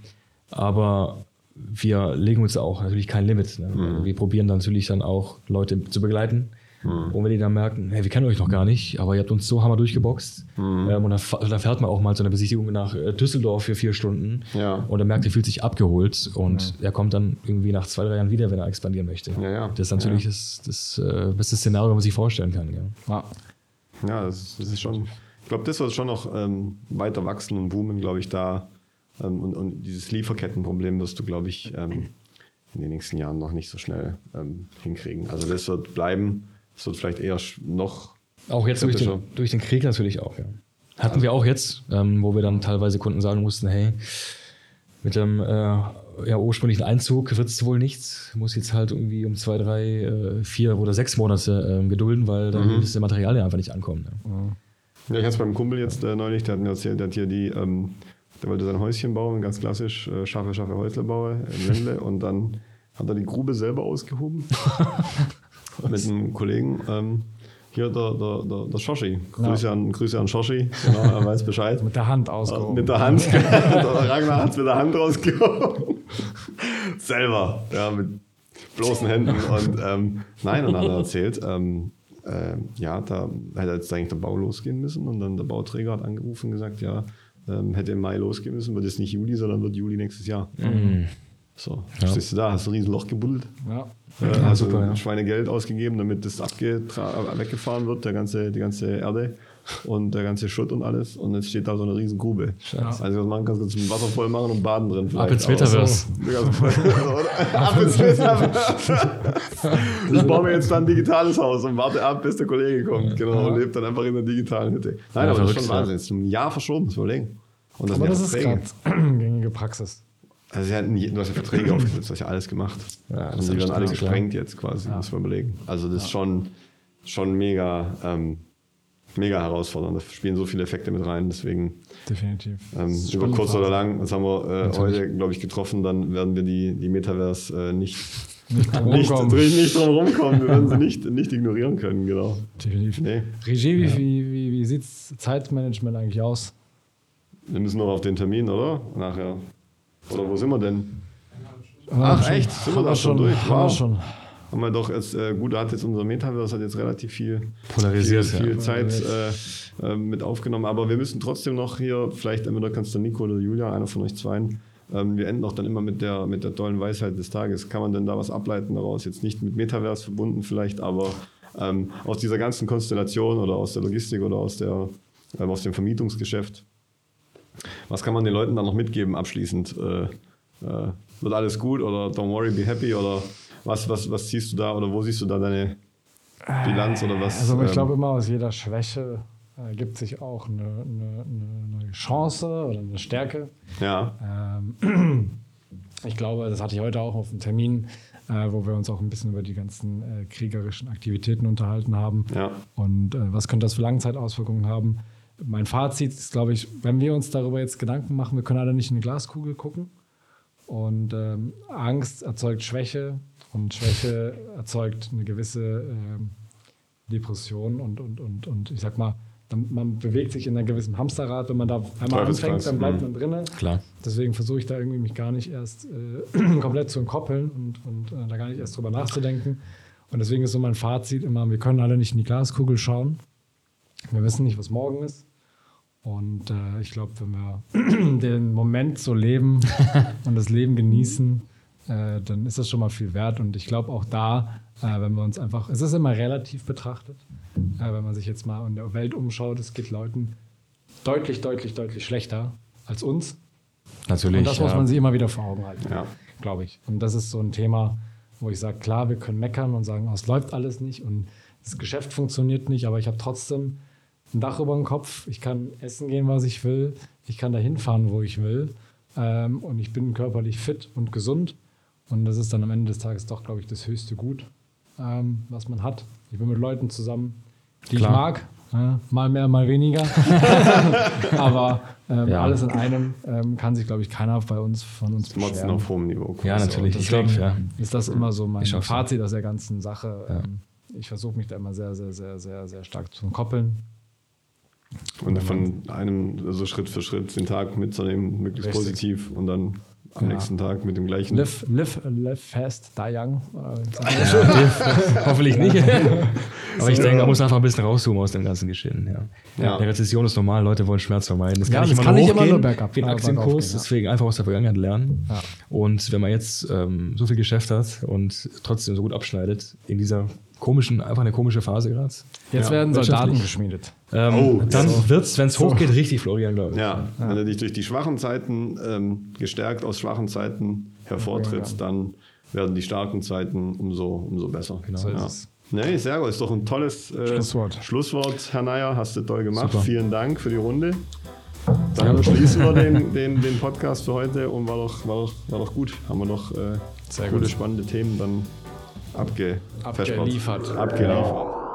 aber wir legen uns auch natürlich kein Limit. Ne? Mhm. Wir probieren dann natürlich dann auch Leute zu begleiten. Und wenn die dann merken, hey, wir kennen euch noch gar nicht, aber ihr habt uns so hammer durchgeboxt. Mhm. Ähm, und dann, dann fährt man auch mal zu einer Besichtigung nach äh, Düsseldorf für vier Stunden. Ja. Und er merkt, er fühlt sich abgeholt und er kommt dann irgendwie nach zwei, drei Jahren wieder, wenn er expandieren möchte. Ja, ja. Das ist natürlich das, das äh, beste Szenario, was man sich vorstellen kann. Ja. Ja. Ja, das, ist- das ist schon. Ich glaube, das wird schon noch ähm, weiter wachsen und boomen, glaube ich, da. Ähm, und, und dieses Lieferkettenproblem wirst du, glaube ich, ähm, in den nächsten Jahren noch nicht so schnell ähm, hinkriegen. Also das wird bleiben. Es wird vielleicht eher noch. Auch jetzt durch den, durch den Krieg natürlich auch, ja. Hatten wir auch jetzt, ähm, wo wir dann teilweise Kunden sagen mussten, hey, mit dem äh, ja, ursprünglichen Einzug wird es wohl nichts. Muss jetzt halt irgendwie um zwei, drei, äh, vier oder sechs Monate ähm, gedulden, weil dann Mhm. das Material ja einfach nicht ankommt. Ne? Ja, ich hatte es beim Kumpel jetzt äh, neulich, der hat mir erzählt, der hat hier die, ähm, der wollte sein Häuschen bauen, ganz klassisch, äh, scharfe, scharfe Häusle baue in Ländle (laughs) und dann hat er die Grube selber ausgehoben (laughs) (laughs) mit einem Kollegen. Ähm, hier der, der, der, der Shoshi. Grüße, an, Grüße an Shoshi, genau, er weiß Bescheid. Mit der Hand ausgehoben. Mit der Hand. (laughs) der Ragnar hat es mit der Hand rausgehoben. (laughs) Selber, ja, mit bloßen Händen. Und ähm, nein, und dann hat er erzählt, ähm, ähm, ja, da hätte jetzt eigentlich der Bau losgehen müssen. Und dann der Bauträger hat angerufen und gesagt, ja, ähm, hätte im Mai losgehen müssen, wird es nicht Juli, sondern wird Juli nächstes Jahr. So, stehst du da, hast ein riesen Loch gebuddelt. Ja. Äh, also super, ja. Schweinegeld ausgegeben, damit das weggefahren wird, der ganze, die ganze Erde und der ganze Schutt und alles. Und jetzt steht da so eine riesen Grube. Also was man kann, kannst du zum Wasser voll machen und baden drin. Ab ins. Aber Metaverse. Ja, (laughs) Ab ins Metaverse. Ich baue mir jetzt dann ein digitales Haus und warte ab, bis der Kollege kommt. Genau, und lebt dann einfach in der digitalen Hütte. Nein, Ja, aber das ist schon ja. Wahnsinn. Das ist ein Jahr verschoben, man überlegen. Und Aber sind das ja ist gerade (clears throat) gängige Praxis. Also sie hatten, du hast ja Verträge (clears throat) aufgesetzt, du hast ja alles gemacht. Ja, das und die werden alle gesprengt jetzt quasi, muss man überlegen. Also das ist schon, schon mega, ähm, mega herausfordernd. Da spielen so viele Effekte mit rein, deswegen Definitiv. ähm, über kurz oder lang, das haben wir äh, heute, glaube ich, getroffen, dann werden wir die, die Metaverse äh, nicht, Nicht drum (laughs) nicht, rumkommen. nicht drum rumkommen. Wir werden sie nicht, nicht ignorieren können, genau. Definitiv. Nee. Regie, wie, wie, wie, wie sieht Zeitmanagement eigentlich aus? Wir müssen noch auf den Termin, oder? Nachher. Oder wo sind wir denn? Ach, Ach, echt? Sind wir da schon schon, durch? Haben wir Wow. schon. Haben wir doch jetzt, äh, gut, da hat jetzt unser Metaverse hat jetzt relativ viel Polarisiert, viel, ja. viel Zeit äh, äh, mit aufgenommen. Aber wir müssen trotzdem noch hier, vielleicht entweder kannst du Nico oder Julia, einer von euch zweien, ähm, wir enden auch dann immer mit der, mit der tollen Weisheit des Tages. Kann man denn da was ableiten daraus? Jetzt nicht mit Metaverse verbunden vielleicht, aber ähm, aus dieser ganzen Konstellation oder aus der Logistik oder aus, der, ähm, aus dem Vermietungsgeschäft. Was kann man den Leuten dann noch mitgeben abschließend? Äh, äh, wird alles gut oder don't worry, be happy oder was, was, was siehst du da oder wo siehst du da deine Bilanz oder was? Also ich ähm, glaube immer, aus jeder Schwäche äh, gibt sich auch eine, eine, eine, Chance oder eine Stärke. ja, Ähm, (clears throat) ich glaube, das hatte ich heute auch auf einem Termin, äh, wo wir uns auch ein bisschen über die ganzen äh, kriegerischen Aktivitäten unterhalten haben. ja, Und äh, was könnte das für Langzeitauswirkungen haben? Mein Fazit ist, glaube ich, wenn wir uns darüber jetzt Gedanken machen, wir können alle nicht in eine Glaskugel gucken. Und ähm, Angst erzeugt Schwäche und Schwäche erzeugt eine gewisse ähm, Depression und, und, und, und ich sag mal, man bewegt sich in einem gewissen Hamsterrad. Wenn man da einmal anfängt, dann bleibt mhm. man drinnen. Klar. Deswegen versuche ich da irgendwie mich gar nicht erst äh, (clears throat) komplett zu entkoppeln und, und äh, da gar nicht erst drüber nachzudenken. Und deswegen ist so mein Fazit immer, wir können alle nicht in die Glaskugel schauen. Wir wissen nicht, was morgen ist. Und äh, ich glaube, wenn wir (clears throat) den Moment so leben (laughs) und das Leben genießen, äh, dann ist das schon mal viel wert. Und ich glaube auch da, äh, wenn wir uns einfach, es ist immer relativ betrachtet, äh, wenn man sich jetzt mal in der Welt umschaut, es geht Leuten deutlich, deutlich, deutlich schlechter als uns. Natürlich. Und das muss ja. man sich immer wieder vor Augen halten, Ja. glaube ich. Und das ist so ein Thema, wo ich sage, klar, wir können meckern und sagen, oh, es läuft alles nicht und das Geschäft funktioniert nicht, aber ich habe trotzdem ein Dach über dem Kopf. Ich kann essen gehen, was ich will. Ich kann dahin fahren, wo ich will. Ähm, und ich bin körperlich fit und gesund. Und das ist dann am Ende des Tages doch, glaube ich, das höchste Gut, ähm, was man hat. Ich bin mit Leuten zusammen, die Klar. ich mag. Ja, mal mehr, mal weniger. (laughs) (laughs) Aber ähm, Ja. alles in einem ähm, kann sich, glaube ich, keiner bei uns von uns Motzen beschweren. auf hohem Niveau. Ja, natürlich. Ich glaube, ja. ist das immer so mein. Fazit aus der ganzen Sache. Ähm, Ich versuche mich da immer sehr, sehr, sehr, sehr, sehr stark zu koppeln. Und von einem so Schritt für Schritt den Tag mitzunehmen, möglichst Richtig. positiv und dann am Ja. nächsten Tag mit dem gleichen. Live, live, live fast, die young. Äh, (laughs) Hoffentlich nicht. (laughs) Aber ich denke, man muss einfach ein bisschen rauszoomen aus dem ganzen Geschehen. Ja. Ja. Eine Rezession ist normal, Leute wollen Schmerz vermeiden. Das Ja, kann, das nicht, kann immer nicht nur immer nur bergab, wie ein ja, Aktienkurs. ja. Deswegen einfach aus der Vergangenheit lernen. Ja. Und wenn man jetzt ähm, so viel Geschäft hat und trotzdem so gut abschneidet, in dieser komischen, einfach eine komische Phase gerade, Jetzt Ja, werden Soldaten geschmiedet. ähm, Oh, dann so. wird's, wenn es hochgeht, richtig Florian, glaube ich. Ja, wenn du dich durch die schwachen Zeiten ähm, gestärkt aus schwachen Zeiten hervortrittst, dann werden die starken Zeiten umso, umso besser. Genau. So ist ja. es. Nee, sehr gut. Ist doch ein tolles äh, Schlusswort. Schlusswort, Herr Neier. Hast du toll gemacht. Super. Vielen Dank für die Runde. Dann schließen wir den, (laughs) den, den Podcast für heute und war doch, war doch, war doch gut. Haben wir noch äh, Sehr coole, gut. spannende Themen dann abge Abgeliefert. Abgeliefert.